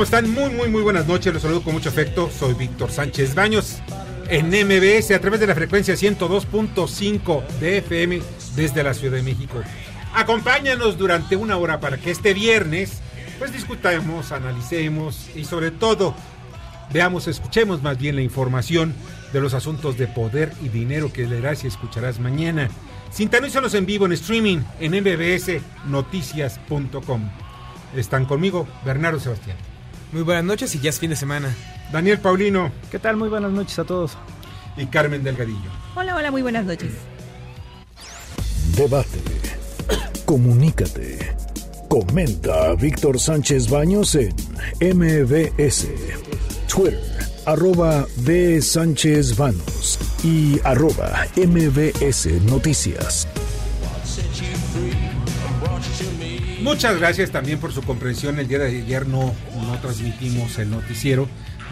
¿Cómo están? Muy, muy, muy buenas noches. Los saludo con mucho afecto. Soy Víctor Sánchez Baños en MBS a través de la frecuencia 102.5 de FM desde la Ciudad de México. Acompáñanos durante una hora para que este viernes pues discutamos, analicemos y sobre todo veamos, escuchemos más bien la información de los asuntos de poder y dinero que leerás y escucharás mañana. Sintonízanos en vivo en streaming en mbsnoticias.com. Están conmigo Bernardo Sebastián. Muy buenas noches y ya es fin de semana. Daniel Paulino. ¿Qué tal? Muy buenas noches a todos. Y Carmen Delgadillo. Hola, hola, muy buenas noches. Debate. Comunícate. Comenta a Víctor Sánchez Baños en MBS. Twitter, arroba B. Sánchez Baños y arroba MBS Noticias. Muchas gracias también por su comprensión. El día de ayer no, no transmitimos el noticiero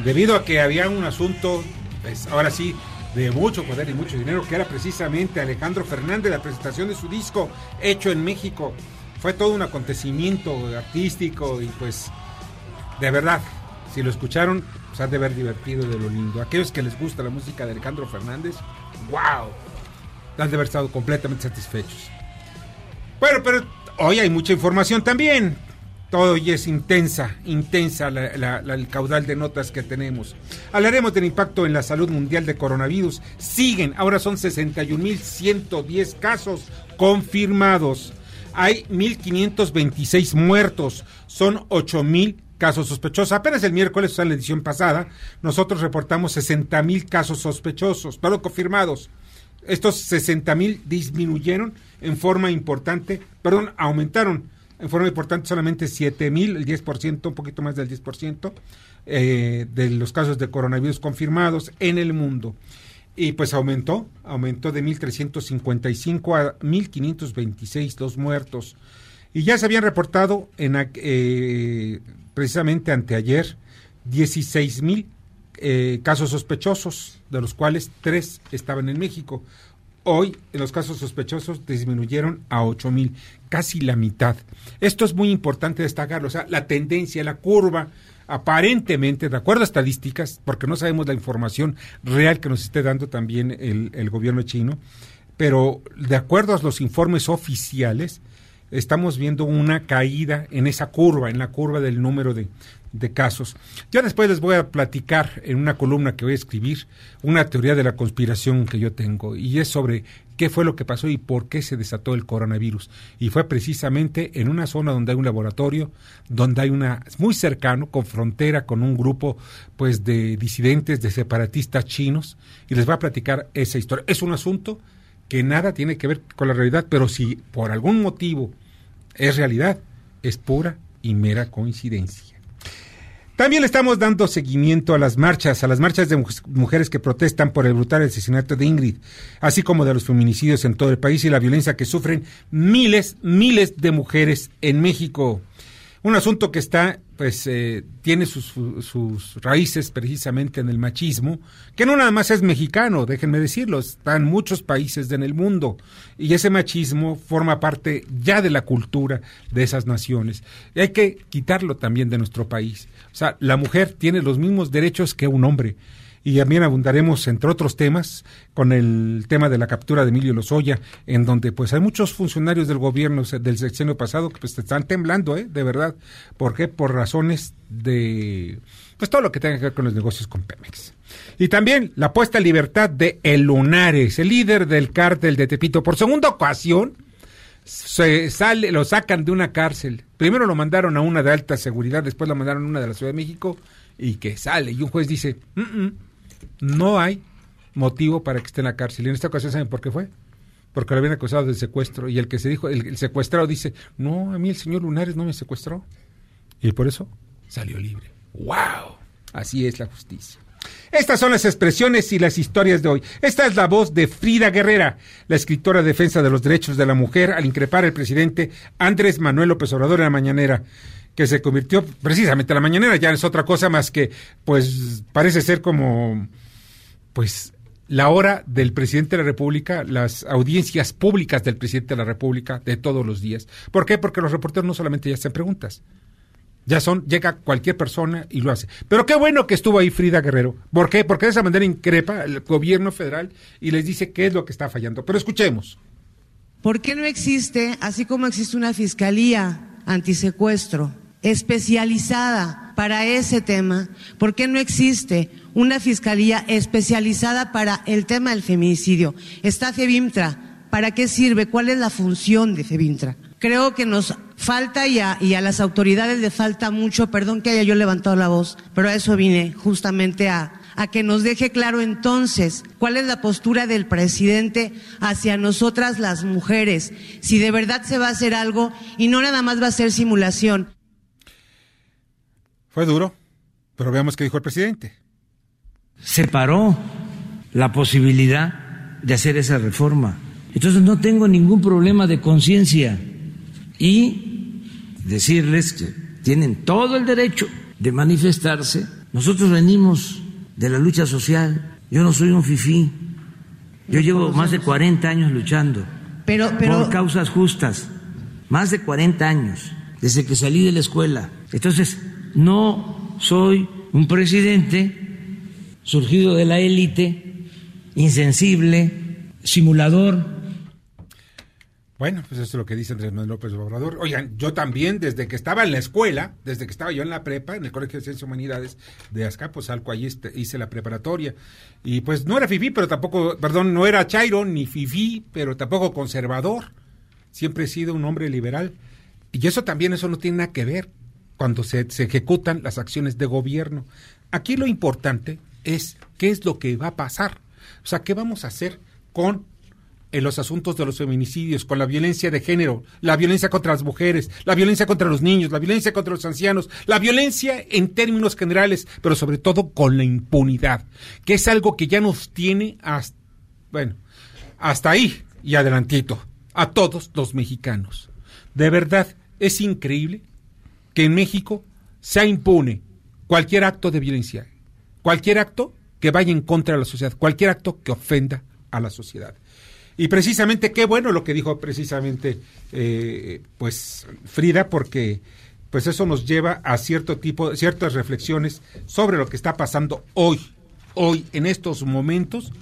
debido a que había un asunto, pues ahora sí, de mucho poder y mucho dinero, que era precisamente Alejandro Fernández, la presentación de su disco hecho en México. Fue todo un acontecimiento artístico y pues de verdad, si lo escucharon, se han de ver divertido de lo lindo. Aquellos que les gusta la música de Alejandro Fernández, wow, han de haber estado completamente satisfechos. Bueno, pero hoy hay mucha información también. Todo hoy es intensa, intensa la, la, la, el caudal de notas que tenemos. Hablaremos del impacto en la salud mundial de coronavirus. Siguen, ahora son 61.110 casos confirmados. Hay 1.526 muertos, son 8.000 casos sospechosos. Apenas el miércoles, o sea, en la edición pasada, nosotros reportamos 60.000 casos sospechosos, todo confirmados. Estos 60.000 disminuyeron en forma importante, perdón, aumentaron en forma importante solamente 7 mil, el 10%, un poquito más del 10% eh, de los casos de coronavirus confirmados en el mundo. Y pues aumentó, aumentó de 1.355 a 1.526 los muertos. Y ya se habían reportado en, eh, precisamente anteayer 16 mil eh, casos sospechosos, de los cuales tres estaban en México. Hoy los casos sospechosos disminuyeron a 8 mil, casi la mitad. Esto es muy importante destacarlo, o sea, la tendencia, la curva, aparentemente, de acuerdo a estadísticas, porque no sabemos la información real que nos esté dando también el gobierno chino, pero de acuerdo a los informes oficiales, estamos viendo una caída en esa curva, en la curva del número de, de casos. Yo después les voy a platicar en una columna que voy a escribir una teoría de la conspiración que yo tengo y es sobre qué fue lo que pasó y por qué se desató el coronavirus. Y fue precisamente en una zona donde hay un laboratorio, donde hay una muy cercano con frontera con un grupo pues de disidentes, de separatistas chinos y les voy a platicar esa historia. Es un asunto que nada tiene que ver con la realidad, pero si por algún motivo es realidad, es pura y mera coincidencia. También le estamos dando seguimiento a las marchas, a las marchas de mujeres que protestan por el brutal asesinato de Ingrid, así como de los feminicidios en todo el país y la violencia que sufren miles, miles de mujeres en México. Un asunto que está, pues, eh, tiene sus, sus, raíces precisamente en el machismo, que no nada más es mexicano, déjenme decirlo, está en muchos países en el mundo. Y ese machismo forma parte ya de la cultura de esas naciones. Y hay que quitarlo también de nuestro país. O sea, la mujer tiene los mismos derechos que un hombre y también abundaremos, entre otros temas, con el tema de la captura de Emilio Lozoya, en donde pues hay muchos funcionarios del gobierno del sexenio pasado que pues están temblando, ¿eh? De verdad. ¿Por qué? Por razones de pues todo lo que tenga que ver con los negocios con Pemex. Y también la puesta en libertad de El el líder del cártel de Tepito. Por segunda ocasión se sale, lo sacan de una cárcel. Primero lo mandaron a una de alta seguridad, después lo mandaron a una de la Ciudad de México y que sale. Y un juez dice, no hay motivo para que esté en la cárcel. Y en esta ocasión, ¿saben por qué fue? Porque lo habían acusado de secuestro. Y el que se dijo, el, secuestrado dice, no, a mí el señor Lunares no me secuestró. Y por eso salió libre. ¡Wow! Así es la justicia. Estas son las expresiones y las historias de hoy. Esta es la voz de Frida Guerrera, la escritora de defensa de los derechos de la mujer, al increpar al presidente Andrés Manuel López Obrador en la mañanera, que se convirtió precisamente en la mañanera, ya es otra cosa más que, pues, parece ser como, pues, la hora del presidente de la República, las audiencias públicas del presidente de la República de todos los días. ¿Por qué? Porque los reporteros no solamente ya hacen preguntas, ya son, llega cualquier persona y lo hace. Pero qué bueno que estuvo ahí Frida Guerrero. ¿Por qué? Porque de esa manera increpa el gobierno federal y les dice qué es lo que está fallando. Pero escuchemos. ¿Por qué no existe, así como existe una fiscalía antisecuestro especializada para ese tema, por qué no existe una fiscalía especializada para el tema del feminicidio? Está FEBIMTRA. ¿Para qué sirve? ¿Cuál es la función de FEBIMTRA? Creo que nos falta y a, y a las autoridades le falta mucho, perdón que haya yo levantado la voz, pero a eso vine justamente a, a que nos deje claro entonces cuál es la postura del presidente hacia nosotras las mujeres, si de verdad se va a hacer algo y no nada más va a ser simulación. Fue duro, pero veamos qué dijo el presidente. Separó la posibilidad de hacer esa reforma. Entonces no tengo ningún problema de conciencia y decirles que tienen todo el derecho de manifestarse. Nosotros venimos de la lucha social. Yo no soy un fifí. Yo llevo más de 40 años luchando pero, pero... por causas justas. Más de 40 años desde que salí de la escuela. Entonces, no soy un presidente surgido de la élite, insensible, simulador bueno, pues eso es lo que dice Andrés Manuel López Obrador. Oigan, yo también, desde que estaba en la escuela, desde que estaba yo en la prepa, en el Colegio de Ciencias Humanidades de Azcapotzalco, allí este, hice la preparatoria. Y pues no era FIFI, pero tampoco, perdón, no era Chairo ni FIFI, pero tampoco conservador. Siempre he sido un hombre liberal. Y eso también, eso no tiene nada que ver cuando se, se ejecutan las acciones de gobierno. Aquí lo importante es qué es lo que va a pasar. O sea, ¿qué vamos a hacer con en los asuntos de los feminicidios, con la violencia de género, la violencia contra las mujeres, la violencia contra los niños, la violencia contra los ancianos, la violencia en términos generales, pero sobre todo con la impunidad, que es algo que ya nos tiene hasta, bueno, hasta ahí y adelantito, a todos los mexicanos. De verdad, es increíble que en México se impune cualquier acto de violencia, cualquier acto que vaya en contra de la sociedad, cualquier acto que ofenda a la sociedad. Y precisamente qué bueno lo que dijo precisamente eh, pues Frida, porque pues eso nos lleva a cierto tipo, ciertas reflexiones sobre lo que está pasando hoy, hoy, en estos momentos,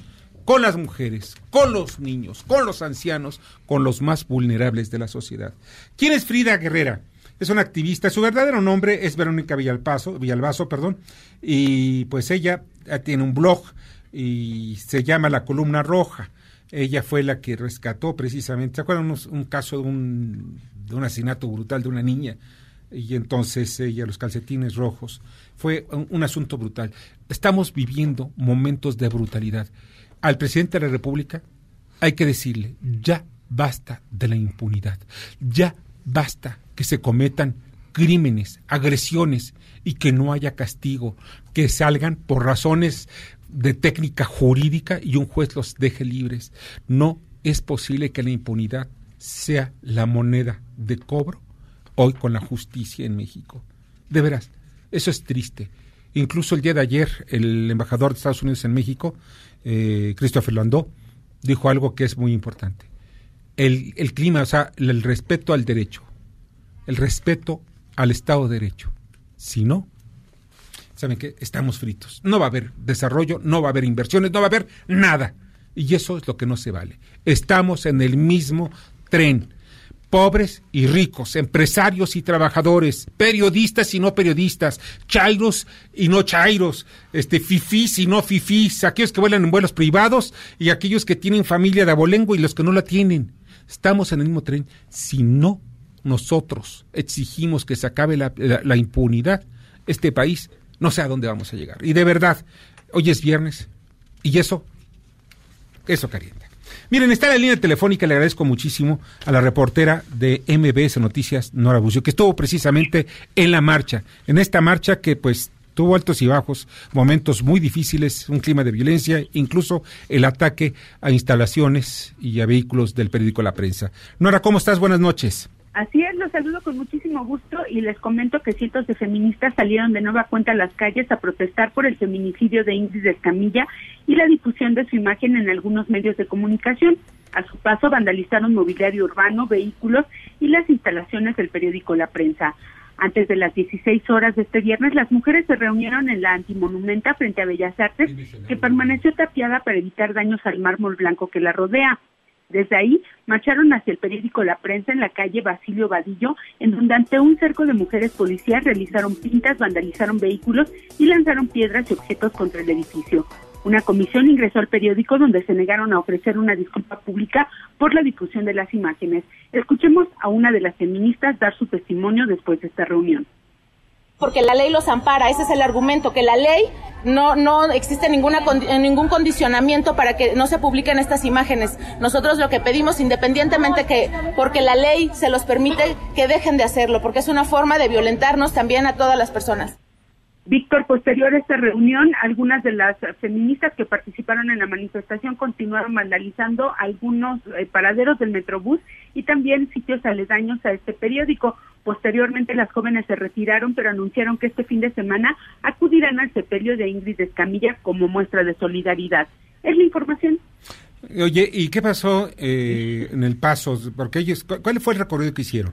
con las mujeres, con los niños, con los ancianos, con los más vulnerables de la sociedad. ¿Quién es Frida Guerrera? Es una activista, su verdadero nombre es Verónica Villalpaso, Villalbazo, perdón, y pues ella tiene un blog y se llama La Columna Roja. Ella fue la que rescató precisamente, ¿se acuerdan un, caso de un, un asesinato brutal de una niña? Y entonces ella, los calcetines rojos. Fue un, asunto brutal. Estamos viviendo momentos de brutalidad. Al presidente de la República hay que decirle, ya basta de la impunidad, ya basta que se cometan crímenes, agresiones y que no haya castigo, que salgan por razones de técnica jurídica y un juez los deje libres. No es posible que la impunidad sea la moneda de cobro hoy con la justicia en México. De veras, eso es triste. Incluso el día de ayer, el embajador de Estados Unidos en México, eh, Christopher Landau, dijo algo que es muy importante. El, el clima, o sea, el respeto al derecho, el respeto al Estado de Derecho. Si no, ¿saben qué? Estamos fritos. No va a haber desarrollo, no va a haber inversiones, no va a haber nada. Y eso es lo que no se vale. Estamos en el mismo tren. Pobres y ricos, empresarios y trabajadores, periodistas y no periodistas, chairos y no chairos, este, fifís y no fifís, aquellos que vuelan en vuelos privados y aquellos que tienen familia de abolengo y los que no la tienen. Estamos en el mismo tren. Si no nosotros exigimos que se acabe la, impunidad, este país no sé a dónde vamos a llegar. Y de verdad, hoy es viernes y eso, eso calienta. Miren, está la línea telefónica, le agradezco muchísimo a la reportera de MBS Noticias, Nora Bucio, que estuvo precisamente en la marcha, en esta marcha que pues tuvo altos y bajos, momentos muy difíciles, un clima de violencia, incluso el ataque a instalaciones y a vehículos del periódico La Prensa. Nora, ¿cómo estás? Buenas noches. Así es, los saludo con muchísimo gusto y les comento que cientos de feministas salieron de nueva cuenta a las calles a protestar por el feminicidio de Ingrid Escamilla y la difusión de su imagen en algunos medios de comunicación. A su paso vandalizaron mobiliario urbano, vehículos y las instalaciones del periódico La Prensa. Antes de las 16 horas de este viernes, las mujeres se reunieron en la antimonumenta frente a Bellas Artes, que permaneció tapiada para evitar daños al mármol blanco que la rodea. Desde ahí marcharon hacia el periódico La Prensa en la calle Basilio Vadillo, en donde ante un cerco de mujeres policías realizaron pintas, vandalizaron vehículos y lanzaron piedras y objetos contra el edificio. Una comisión ingresó al periódico donde se negaron a ofrecer una disculpa pública por la difusión de las imágenes. Escuchemos a una de las feministas dar su testimonio después de esta reunión porque la ley los ampara. Ese es el argumento, que la ley no, no existe ninguna, ningún condicionamiento para que no se publiquen estas imágenes. Nosotros lo que pedimos, independientemente que, porque la ley se los permite, que dejen de hacerlo, porque es una forma de violentarnos también a todas las personas. Víctor, posterior a esta reunión, algunas de las feministas que participaron en la manifestación continuaron vandalizando algunos eh, paraderos del Metrobús y también sitios aledaños a este periódico. Posteriormente las jóvenes se retiraron, pero anunciaron que este fin de semana acudirán al sepelio de Ingrid Escamilla como muestra de solidaridad. Es la información. Oye, ¿y qué pasó eh, en el paso? Porque ellos, ¿cuál fue el recorrido que hicieron?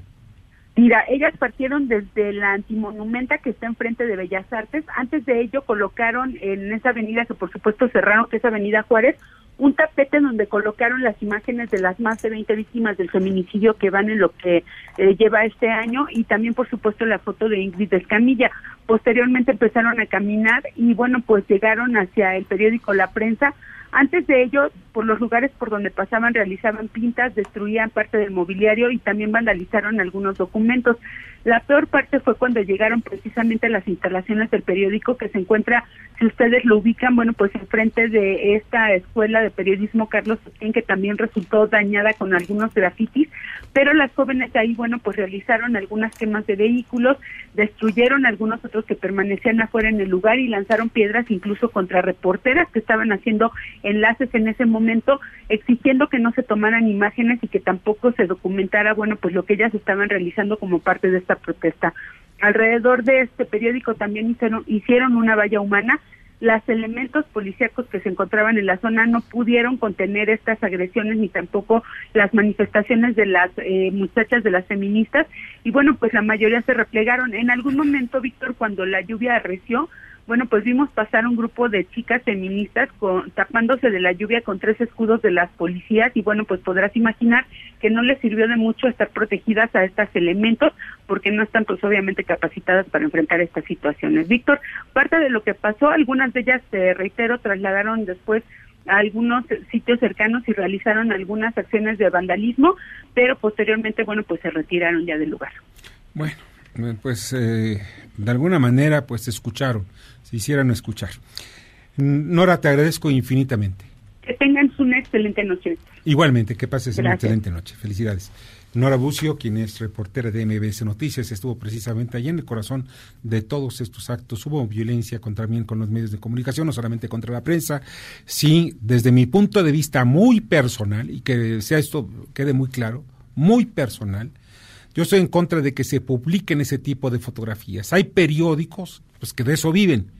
Mira, ellas partieron desde la antimonumenta que está enfrente de Bellas Artes. Antes de ello colocaron en esa avenida que por supuesto cerraron, que es Avenida Juárez, un tapete donde colocaron las imágenes de las más de 20 víctimas del feminicidio que van en lo que eh, lleva este año y también por supuesto la foto de Ingrid Escamilla. Posteriormente empezaron a caminar y bueno, pues llegaron hacia el periódico La Prensa antes de ello, por los lugares por donde pasaban realizaban pintas, destruían parte del mobiliario y también vandalizaron algunos documentos. La peor parte fue cuando llegaron precisamente a las instalaciones del periódico que se encuentra, si ustedes lo ubican, bueno, pues enfrente de esta escuela de periodismo Carlos Sotien, que también resultó dañada con algunos grafitis, pero las jóvenes ahí, bueno, pues realizaron algunas quemas de vehículos, destruyeron algunos otros que permanecían afuera en el lugar y lanzaron piedras incluso contra reporteras que estaban haciendo enlaces en ese momento, exigiendo que no se tomaran imágenes y que tampoco se documentara, bueno, pues lo que ellas estaban realizando como parte de esta protesta. Alrededor de este periódico también hicieron, hicieron una valla humana. Los elementos policíacos que se encontraban en la zona no pudieron contener estas agresiones ni tampoco las manifestaciones de las eh, muchachas de las feministas y bueno, pues la mayoría se replegaron. En algún momento, Víctor, cuando la lluvia arreció, bueno, pues vimos pasar un grupo de chicas feministas tapándose de la lluvia con tres escudos de las policías y bueno, pues podrás imaginar que no les sirvió de mucho estar protegidas a estos elementos porque no están pues obviamente capacitadas para enfrentar estas situaciones. Víctor, parte de lo que pasó, algunas de ellas, te reitero, trasladaron después a algunos sitios cercanos y realizaron algunas acciones de vandalismo, pero posteriormente, bueno, pues se retiraron ya del lugar. Bueno, pues eh, de alguna manera pues escucharon hicieran escuchar. Nora, te agradezco infinitamente. Que tengan una excelente noche. Igualmente, que pases una excelente noche. Felicidades. Nora Bucio, quien es reportera de MBS Noticias, estuvo precisamente allí en el corazón de todos estos actos. Hubo violencia contra también con los medios de comunicación, no solamente contra la prensa. Sí, desde mi punto de vista muy personal, y que sea esto quede muy claro, muy personal, yo estoy en contra de que se publiquen ese tipo de fotografías. Hay periódicos pues, que de eso viven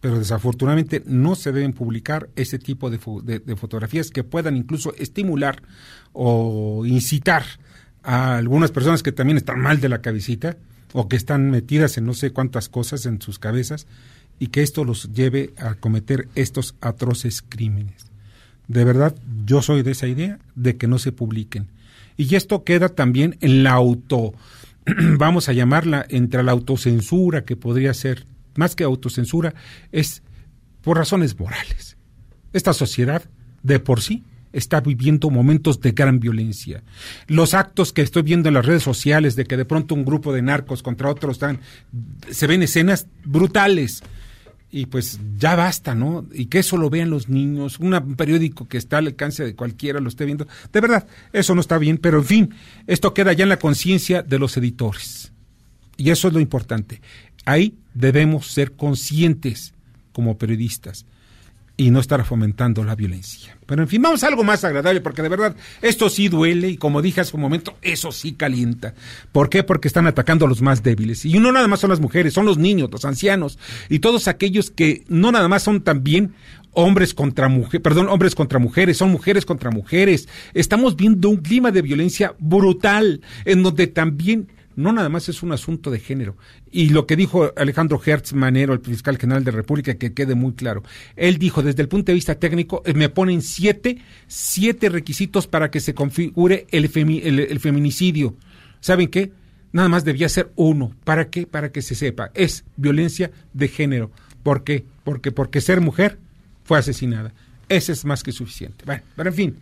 pero desafortunadamente no se deben publicar ese tipo de, fotografías que puedan incluso estimular o incitar a algunas personas que también están mal de la cabecita o que están metidas en no sé cuántas cosas en sus cabezas y que esto los lleve a cometer estos atroces crímenes. De verdad, yo soy de esa idea de que no se publiquen. Y esto queda también en la auto, vamos a llamarla, entre la autocensura que podría ser más que autocensura, es por razones morales. Esta sociedad, de por sí, está viviendo momentos de gran violencia. Los actos que estoy viendo en las redes sociales de que de pronto un grupo de narcos contra otros están, se ven escenas brutales. Y pues ya basta, ¿no? Y que eso lo vean los niños, un periódico que está al alcance de cualquiera lo esté viendo. De verdad, eso no está bien, pero en fin, esto queda ya en la conciencia de los editores. Y eso es lo importante. Ahí debemos ser conscientes como periodistas y no estar fomentando la violencia. Pero en fin, vamos a algo más agradable, porque de verdad esto sí duele y como dije hace un momento, eso sí calienta. ¿Por qué? Porque están atacando a los más débiles. Y no nada más son las mujeres, son los niños, los ancianos y todos aquellos que no nada más son también hombres contra mujeres, perdón, hombres contra mujeres, son mujeres contra mujeres. Estamos viendo un clima de violencia brutal en donde también no nada más es un asunto de género. Y lo que dijo Alejandro Hertz Manero, el fiscal general de la República, que quede muy claro. Él dijo, desde el punto de vista técnico, eh, me ponen siete, siete requisitos para que se configure el, feminicidio. ¿Saben qué? Nada más debía ser uno. ¿Para qué? Para que se sepa. Es violencia de género. ¿Por qué? Porque, porque ser mujer fue asesinada. Ese es más que suficiente. Bueno, pero en fin.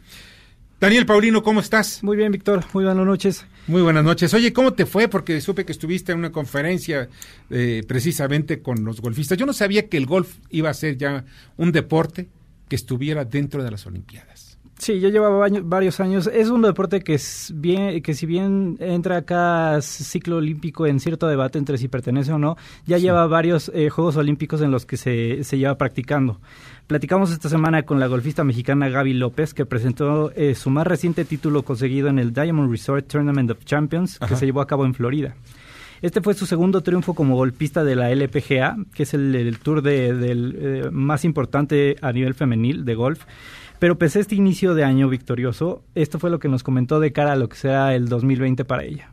Daniel Paulino, ¿cómo estás? Muy bien, Víctor. Muy buenas noches. Muy buenas noches. Oye, ¿cómo te fue? Porque supe que estuviste en una conferencia eh, precisamente con los golfistas. Yo no sabía que el golf iba a ser ya un deporte que estuviera dentro de las Olimpiadas. Sí, yo llevaba varios años. Es un deporte que es bien, que si bien entra cada ciclo olímpico en cierto debate entre si pertenece o no, ya lleva varios eh, Juegos Olímpicos en los que se, se lleva practicando. Platicamos esta semana con la golfista mexicana Gaby López, que presentó eh, su más reciente título conseguido en el Diamond Resort Tournament of Champions, que se llevó a cabo en Florida. Este fue su segundo triunfo como golpista de la LPGA, que es el, tour del eh, más importante a nivel femenil de golf. Pero pese a este inicio de año victorioso, esto fue lo que nos comentó de cara a lo que será el 2020 para ella.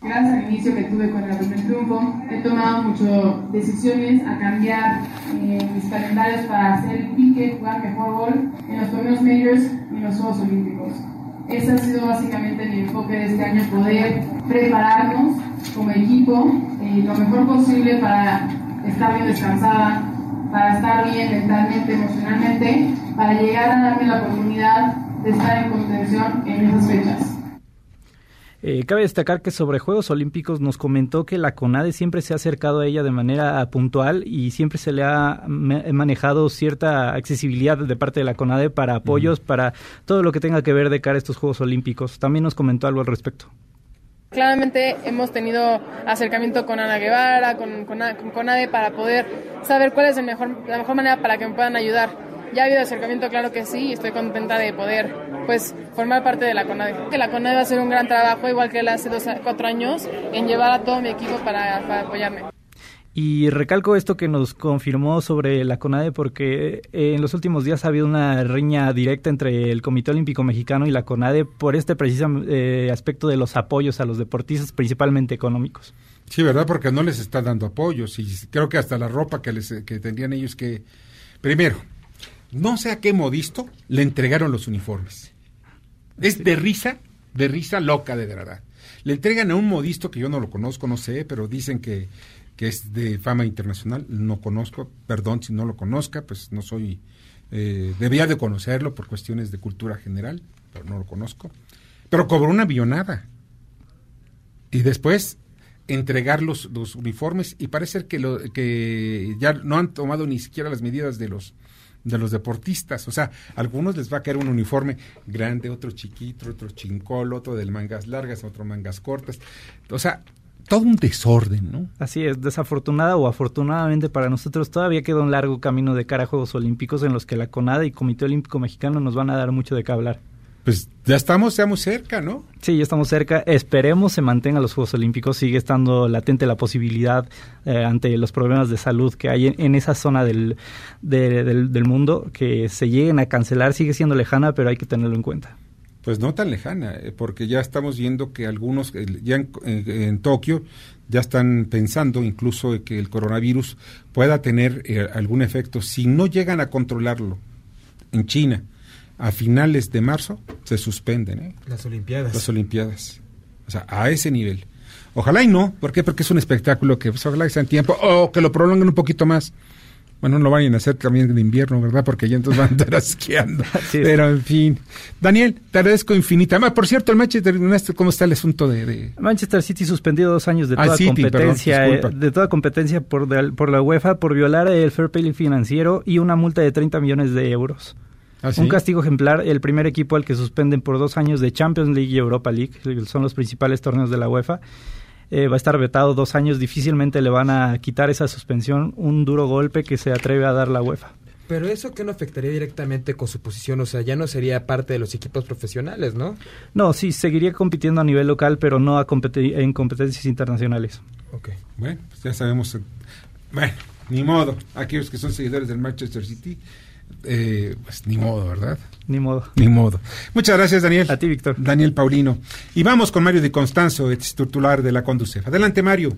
Gracias al inicio que tuve con el primer triunfo, he tomado muchas decisiones a cambiar eh, mis calendarios para hacer el pique, jugar mejor gol en los torneos majors y en los Juegos Olímpicos. Ese ha sido básicamente mi enfoque de este año, poder prepararnos como equipo eh, lo mejor posible para estar bien descansada, para estar bien mentalmente, emocionalmente, para llegar a darme la oportunidad de estar en contención en esas fechas. Eh, cabe destacar que sobre Juegos Olímpicos nos comentó que la CONADE siempre se ha acercado a ella de manera puntual y siempre se le ha manejado cierta accesibilidad de parte de la CONADE para apoyos, para todo lo que tenga que ver de cara a estos Juegos Olímpicos. También nos comentó algo al respecto. Claramente hemos tenido acercamiento con Ana Guevara, con, con, con CONADE para poder saber cuál es el mejor, la mejor manera para que me puedan ayudar ya ha habido acercamiento, claro que sí, y estoy contenta de poder pues formar parte de la CONADE. Que la CONADE va a hacer un gran trabajo, igual que él hace dos, cuatro años, en llevar a todo mi equipo para, apoyarme. Y recalco esto que nos confirmó sobre la CONADE porque eh, en los últimos días ha habido una riña directa entre el Comité Olímpico Mexicano y la CONADE por este preciso eh, aspecto de los apoyos a los deportistas, principalmente económicos. Sí, ¿verdad? Porque no les está dando apoyos y creo que hasta la ropa que, les, que tendrían ellos que... Primero, no sé a qué modisto le entregaron los uniformes. Es de risa, de risa loca de verdad. Le entregan a un modisto que yo no lo conozco, no sé, pero dicen que, que es de fama internacional. No conozco, perdón si no lo conozca, pues no soy... Eh, debía de conocerlo por cuestiones de cultura general, pero no lo conozco. Pero cobró una billonada. Y después entregar los, los uniformes y parece que, lo, que ya no han tomado ni siquiera las medidas de los de los deportistas. O sea, a algunos les va a caer un uniforme grande, otro chiquito, otro chincolo, otro de mangas largas, otro mangas cortas. O sea, todo un desorden, ¿no? Así es, desafortunada o afortunadamente para nosotros todavía queda un largo camino de cara a Juegos Olímpicos en los que la CONADA y Comité Olímpico Mexicano nos van a dar mucho de qué hablar pues ya estamos, ya muy cerca, ¿no? Sí, ya estamos cerca. Esperemos se mantengan los Juegos Olímpicos. Sigue estando latente la posibilidad eh, ante los problemas de salud que hay en, esa zona del, del, mundo que se lleguen a cancelar. Sigue siendo lejana, pero hay que tenerlo en cuenta. Pues no tan lejana, eh, porque ya estamos viendo que algunos, eh, ya en, en Tokio, ya están pensando incluso que el coronavirus pueda tener algún efecto si no llegan a controlarlo en China a finales de marzo se suspenden ¿eh? las Olimpiadas. Las Olimpiadas. O sea, a ese nivel. Ojalá y no. ¿Por qué? Porque es un espectáculo que pues, ojalá que sea en tiempo o que lo prolonguen un poquito más. Bueno, no lo vayan a hacer también en invierno, ¿verdad? Porque ya entonces van a estar esquiando. Pero en fin. Daniel, te agradezco infinita. Ah, por cierto, el Manchester United, ¿cómo está el asunto de, de... Manchester City suspendido dos años de Ah, toda City, competencia, perdón, eh, de toda competencia por, de- por la UEFA por violar el fair play financiero y una multa de 30 millones de euros. ¿Ah, sí? Un castigo ejemplar, el primer equipo al que suspenden por dos años de Champions League y Europa League, son los principales torneos de la UEFA. Eh, va a estar vetado dos años, difícilmente le van a quitar esa suspensión, un duro golpe que se atreve a dar la UEFA. Pero eso que no afectaría directamente con su posición, o sea, ya no sería parte de los equipos profesionales, ¿no? No, sí, seguiría compitiendo a nivel local, pero no a competi- en competencias internacionales. Ok. Bueno, pues ya sabemos. eh, Bueno, ni modo. Aquellos que son seguidores del Manchester City, eh, pues ni modo, ¿verdad? Ni modo. Ni modo. Muchas gracias, Daniel. A ti, Víctor. Daniel Paulino. Y vamos con Mario Di Constanzo, ex titular de la Conducef. Adelante, Mario.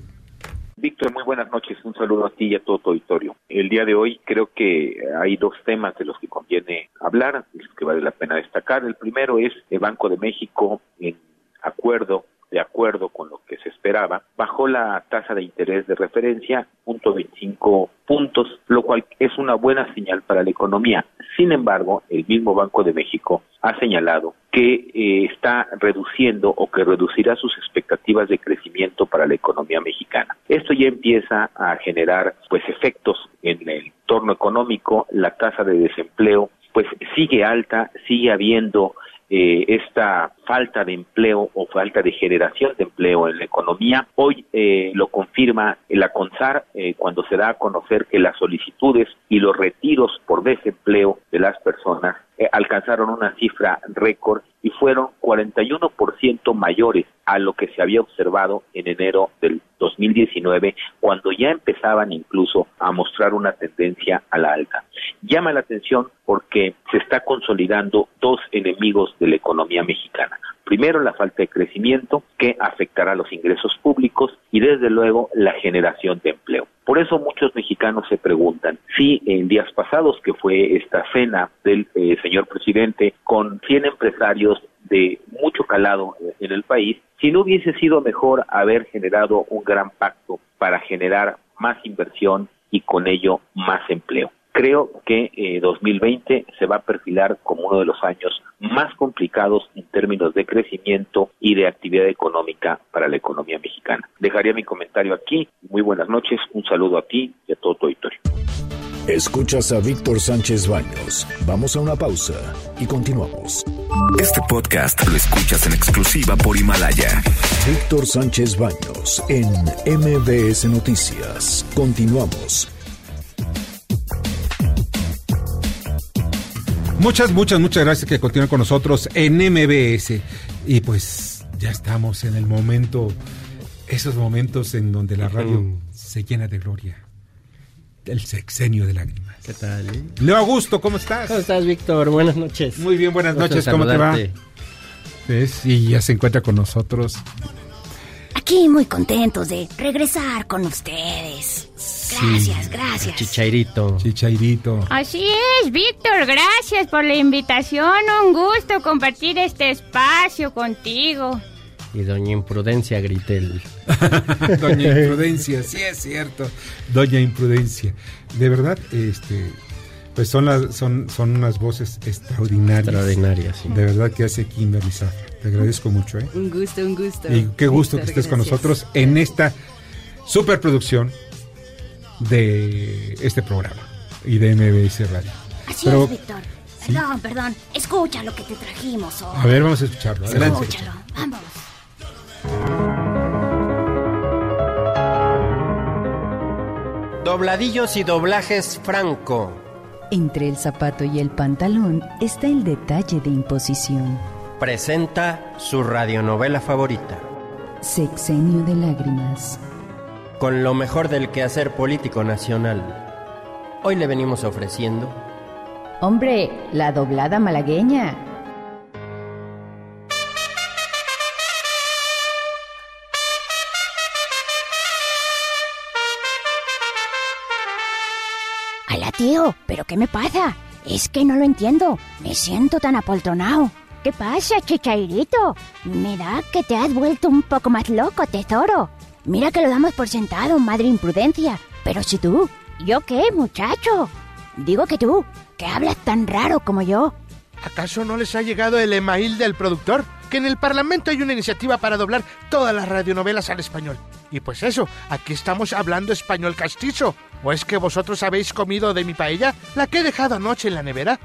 Víctor, muy buenas noches. Un saludo a ti y a todo tu auditorio. El día de hoy creo que hay dos temas de los que conviene hablar, de los que vale la pena destacar. El primero es el Banco de México en acuerdo, de acuerdo con lo que se esperaba, bajó la tasa de interés de referencia 0.25 puntos, lo cual es una buena señal para la economía. Sin embargo, el mismo Banco de México ha señalado que eh, está reduciendo o que reducirá sus expectativas de crecimiento para la economía mexicana. Esto ya empieza a generar pues efectos en el entorno económico, la tasa de desempleo pues sigue alta, sigue habiendo eh, esta falta de empleo o falta de generación de empleo en la economía. Hoy eh, lo confirma la CONSAR eh, cuando se da a conocer que las solicitudes y los retiros por desempleo de las personas eh, alcanzaron una cifra récord y fueron 41% mayores a lo que se había observado en enero del 2019, cuando ya empezaban incluso a mostrar una tendencia a la alta. Llama la atención porque se está consolidando dos enemigos de la economía mexicana. Primero, la falta de crecimiento que afectará los ingresos públicos y desde luego la generación de empleo. Por eso muchos mexicanos se preguntan si en días pasados, que fue esta cena del eh, señor presidente con 100 empresarios de mucho calado en el país, si no hubiese sido mejor haber generado un gran pacto para generar más inversión y con ello más empleo. Creo que eh, 2020 se va a perfilar como uno de los años más complicados en términos de crecimiento y de actividad económica para la economía mexicana. Dejaría mi comentario aquí. Muy buenas noches. Un saludo a ti y a todo tu auditorio. Escuchas a Víctor Sánchez Baños. Vamos a una pausa y continuamos. Este podcast lo escuchas en exclusiva por Himalaya. Víctor Sánchez Baños en MBS Noticias. Continuamos. Muchas, muchas, muchas gracias que continúen con nosotros en MBS. Y pues ya estamos en el momento, esos momentos en donde la radio se llena de gloria. El sexenio de lágrimas. ¿Qué tal? eh? Leo Augusto, ¿cómo estás? ¿Cómo estás, Víctor? Buenas noches. Muy bien, buenas Gusto noches, ¿cómo te va? Y ya se encuentra con nosotros. Aquí muy contentos de regresar con ustedes. Gracias, gracias. Chichairito. Chichairito. Así es, Víctor, gracias por la invitación. Un gusto compartir este espacio contigo. Y doña Imprudencia Gritel. Doña Imprudencia, sí es cierto. Doña Imprudencia. De verdad, este, pues son las, son, son unas voces extraordinarias. Extraordinarias, sí. De verdad que hace Kimberly Zafra. Te agradezco mucho, ¿eh? Un gusto, un gusto. Y qué gusto que estés con nosotros en esta superproducción de este programa y de MBS Radio. Así Pero, es, Víctor. Perdón, perdón. Escucha lo que te trajimos hoy. a ver, vamos a escucharlo. Adelante. Escúchalo. Vamos. Dobladillos y doblajes Franco. Entre el zapato y el pantalón está el detalle de imposición. Presenta su radionovela favorita. Sexenio de lágrimas. Con lo mejor del quehacer político nacional. Hoy le venimos ofreciendo Hombre, la doblada malagueña. Hola, tío. ¿Pero qué me pasa? Es que no lo entiendo. Me siento tan apoltronado. ¿Qué pasa, chichairito? Me da que te has vuelto un poco más loco, tesoro. Mira que lo damos por sentado, madre imprudencia. Pero si tú ¿Yo qué, muchacho? Digo que tú, que hablas tan raro como yo. ¿Acaso no les ha llegado el email del productor? Que en el Parlamento hay una iniciativa para doblar todas las radionovelas al español. Y pues eso, aquí estamos hablando español castizo. ¿O es que vosotros habéis comido de mi paella, la que he dejado anoche en la nevera?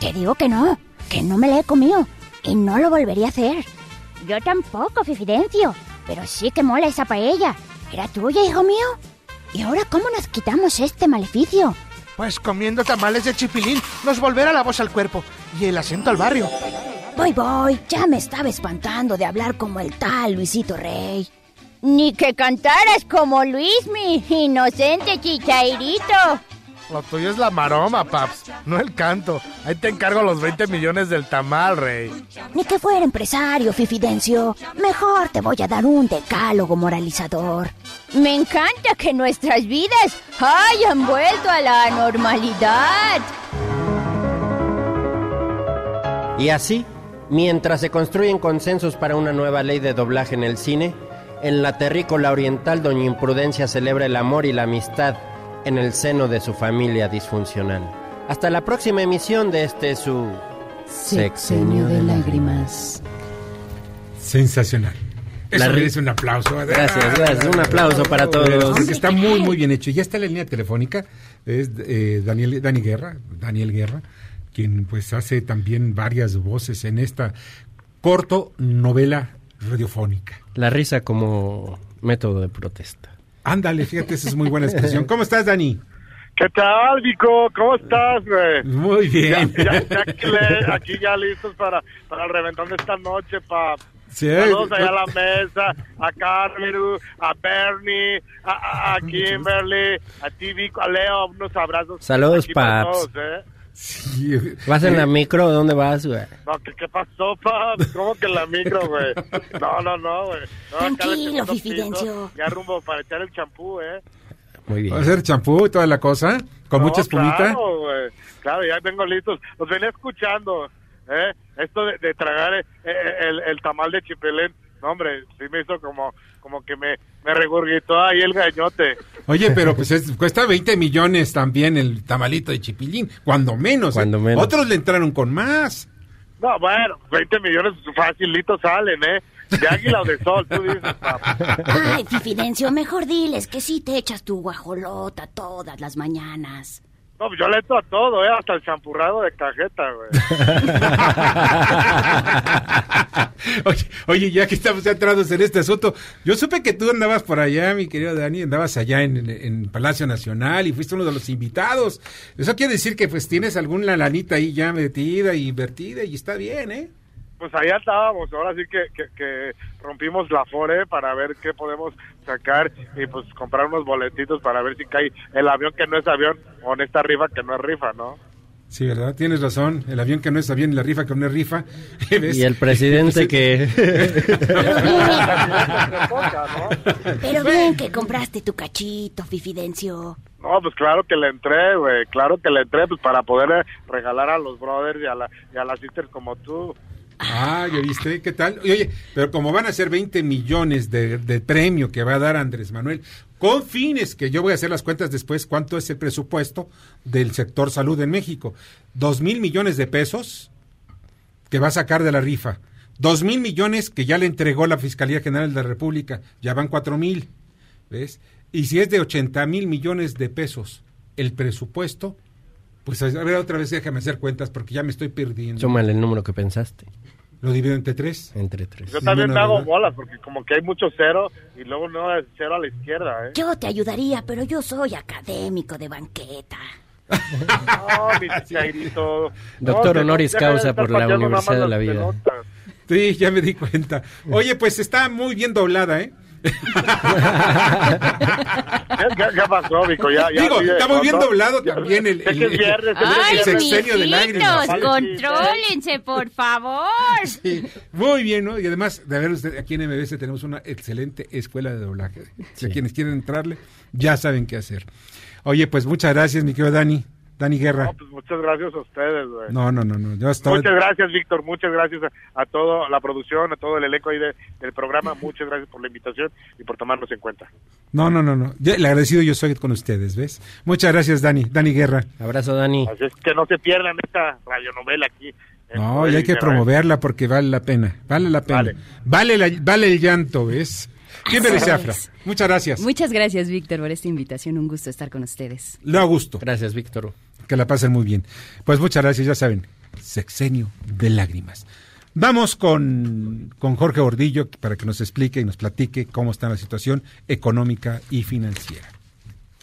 Te digo que no, que no me la he comido. Y no lo volvería a hacer. Yo tampoco, Fifidencio. Pero sí que mola esa paella. ¿Era tuya, hijo mío? ¿Y ahora cómo nos quitamos este maleficio? Pues comiendo tamales de chipilín nos volverá la voz al cuerpo y el acento al barrio. Voy, voy, ya me estaba espantando de hablar como el tal Luisito Rey. Ni que cantaras como Luismi, inocente chichairito. Lo tuyo es la maroma, paps, no el canto. Ahí te encargo los 20 millones del tamal, rey. Ni que fuera empresario, Fifidencio. Mejor te voy a dar un decálogo moralizador. Me encanta que nuestras vidas hayan vuelto a la normalidad. Y así, mientras se construyen consensos para una nueva ley de doblaje en el cine, en la terrícola oriental Doña Imprudencia celebra el amor y la amistad en el seno de su familia disfuncional. Hasta la próxima emisión de este su Sexenio de lágrimas. Sensacional. Eso La merece un aplauso. Gracias, gracias. Un aplauso para todos. Porque está muy, muy bien hecho. Ya está en la línea telefónica. Es eh, Daniel, Dani Guerra, Daniel Guerra, quien pues hace también varias voces en esta corto novela radiofónica. La risa como método de protesta. Ándale, fíjate, esa es muy buena expresión. ¿Cómo estás, Dani? ¿Qué tal, Vico? ¿Cómo estás, güey? Muy bien. Ya, ya- ya aquí, le- aquí ya listos para, para el reventón de esta noche, pa. Sí, Saludos allá a la mesa, a Carmeru, a Bernie, a, Kimberly, a ti, Vico, a Leo, unos abrazos. Saludos, para paps. todos, ¿eh? ¿Vas en la micro? ¿Dónde vas, güey? No, ¿qué, qué pasó, paps? ¿Cómo que en la micro, güey? No, no, no, güey. No, el Tranquilo, Fifidencio. Ya rumbo para echar el champú, ¿eh? Muy bien. ¿Va a hacer champú y toda la cosa? ¿Con No, mucha espumita? Claro, güey. Claro, ya vengo listos. Los venía escuchando. ¿eh? Esto de, de tragar eh, eh, el, el tamal de chipelén, no, hombre, sí me hizo como, como que me, me regurgitó ahí el gañote. Oye, pero pues es- cuesta 20 millones también el tamalito de chipilín, cuando menos. ¿eh? Cuando menos. Otros le entraron con más. No, bueno, 20 millones facilitos salen, ¿eh? De águila o de sol, tú dices, papá. Ay, Fifidencio, mejor diles que sí te echas tu guajolota todas las mañanas. No, yo le entro a todo, ¿eh? Hasta el champurrado de cajeta, güey. Oye, oye, ya que estamos centrados en este asunto, yo supe que tú andabas por allá, mi querido Dani, andabas allá en, en- en Palacio Nacional y fuiste uno de los invitados. Eso quiere decir que pues tienes alguna lanita ahí ya metida y invertida y está bien, ¿eh? Pues ahí estábamos, ahora sí que, que, que rompimos la fore para ver qué podemos sacar y pues comprar unos boletitos para ver si cae el avión que no es avión o en esta rifa que no es rifa, ¿no? Sí, ¿verdad? Tienes razón. El avión que no es avión y la rifa que no es rifa. ¿Ves? Y el presidente que... Pero bien que compraste tu cachito, Fifidencio. No, pues claro que le entré, güey, claro que le entré pues para poder eh, regalar a los brothers y a, la, y a las sisters como tú. Ah, ¿ya viste? ¿Qué tal? Oye, pero como van a ser 20 millones de, de premio que va a dar Andrés Manuel, con fines que yo voy a hacer las cuentas después, ¿cuánto es el presupuesto del sector salud en México? Dos mil millones de pesos que va a sacar de la rifa. Dos mil millones que ya le entregó la Fiscalía General de la República. Ya van cuatro mil. ¿Ves? Y si es de 80 mil millones de pesos el presupuesto, pues a ver otra vez déjame hacer cuentas porque ya me estoy perdiendo. Súmale el número que pensaste. ¿Lo divido entre tres? Entre tres. Yo también me hago bolas porque como que hay mucho cero y luego no es cero a la izquierda, ¿eh? Yo te ayudaría, pero yo soy académico de banqueta. No, mi chairito. Doctor No, honoris causa por la Universidad de la Vida. pelotas. Sí, ya me di cuenta. Oye, pues está muy bien doblada, ¿eh? ¿Qué, qué- pasó, Vico? Ya, ya, Digo, sí, está muy bien doblado Ya- también el, el, es viernes, Ay, el viernes. sexenio de lágrimas. contrólense, por favor. Sí, muy bien, ¿no? Y además, de ver usted, aquí en MBS tenemos una excelente escuela de doblaje. Si quienes quieren entrarle, ya saben qué hacer. Oye, pues muchas gracias, mi querido Dani. Dani Guerra. No, pues muchas gracias a ustedes, güey. No, no, no, no. Yo estaba- Muchas gracias, Víctor. Muchas gracias a, a toda la producción, a todo el elenco ahí de- del programa. Muchas gracias por la invitación y por tomarnos en cuenta. No, no, no, no. Yo- el agradecido yo soy con ustedes, ¿ves? Muchas gracias, Dani. Dani Guerra. Abrazo, Dani. Así es que no se pierdan esta radionovela aquí. No, y hay que Guerra. promoverla porque vale la pena. Vale la pena. Vale. Vale, la- vale el llanto, ¿ves? ¿Quién Así merece Afra? Muchas gracias. Muchas gracias, Víctor, por esta invitación. Un gusto estar con ustedes. Lo a gusto. Gracias, Víctor. Que la pasen muy bien. Pues muchas gracias, ya saben. Sexenio de lágrimas. Vamos con, con Jorge Gordillo para que nos explique y nos platique cómo está la situación económica y financiera.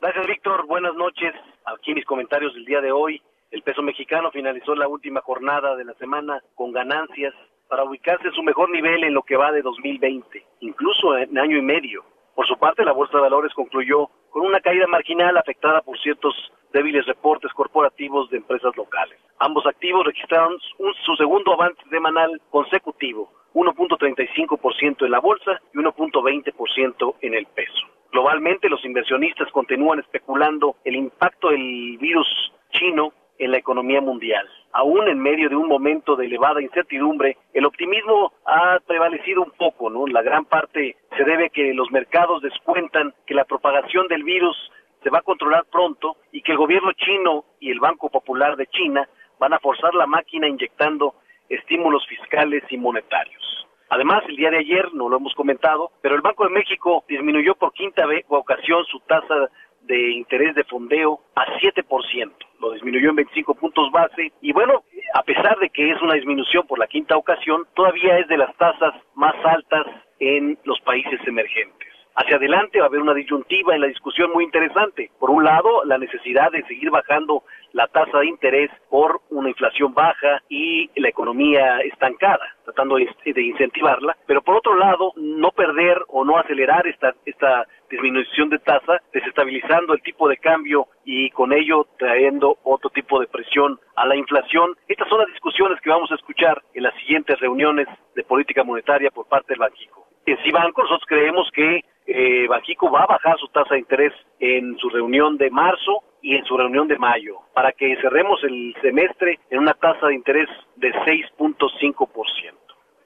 Gracias, Víctor. Buenas noches. Aquí mis comentarios del día de hoy. El peso mexicano finalizó la última jornada de la semana con ganancias para ubicarse en su mejor nivel en lo que va de 2020, incluso en año y medio. Por su parte, la Bolsa de Valores concluyó con una caída marginal afectada por ciertos débiles reportes corporativos de empresas locales. Ambos activos registraron su segundo avance semanal consecutivo, 1.35% en la bolsa y 1.20% en el peso. Globalmente, los inversionistas continúan especulando el impacto del virus chino en la economía mundial. Aún en medio de un momento de elevada incertidumbre, el optimismo ha prevalecido un poco, ¿no? La gran parte se debe a que los mercados descuentan que la propagación del virus se va a controlar pronto y que el gobierno chino y el Banco Popular de China van a forzar la máquina inyectando estímulos fiscales y monetarios. Además, el día de ayer, no lo hemos comentado, pero el Banco de México disminuyó por quinta ocasión su tasa de interés de fondeo a 7%. Lo disminuyó en 25 puntos base y bueno, a pesar de que es una disminución por la quinta ocasión, todavía es de las tasas más altas en los países emergentes. Hacia adelante va a haber una disyuntiva en la discusión muy interesante. Por un lado, la necesidad de seguir bajando la tasa de interés por una inflación baja y la economía estancada, tratando de incentivarla, pero por otro lado, no perder o no acelerar esta, esta disminución de tasa, desestabilizando el tipo de cambio y con ello trayendo otro tipo de presión a la inflación. Estas son las discusiones que vamos a escuchar en las siguientes reuniones de política monetaria por parte del Banxico. En Cibanco nosotros creemos que eh, Banxico va a bajar su tasa de interés en su reunión de marzo y en su reunión de mayo, para que cerremos el semestre en una tasa de interés de 6.5%.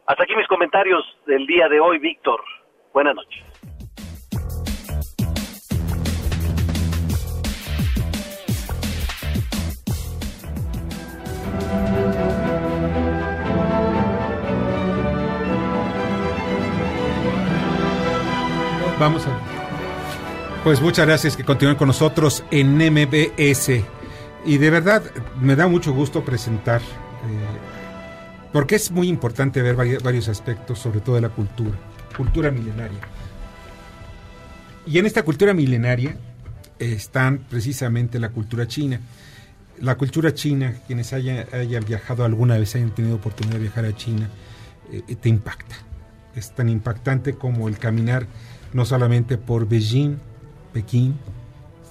Hasta aquí mis comentarios del día de hoy, Víctor. Buenas noches. Vamos a Pues muchas gracias que continúen con nosotros en MBS. Y de verdad me da mucho gusto presentar, eh, porque es muy importante ver vari- varios aspectos, sobre todo de la cultura, cultura milenaria. Y en esta cultura milenaria están precisamente la cultura china. La cultura china, quienes haya- hayan viajado alguna vez, hayan tenido oportunidad de viajar a China, eh, te impacta. Es tan impactante como el caminar no solamente por Beijing, Pekín,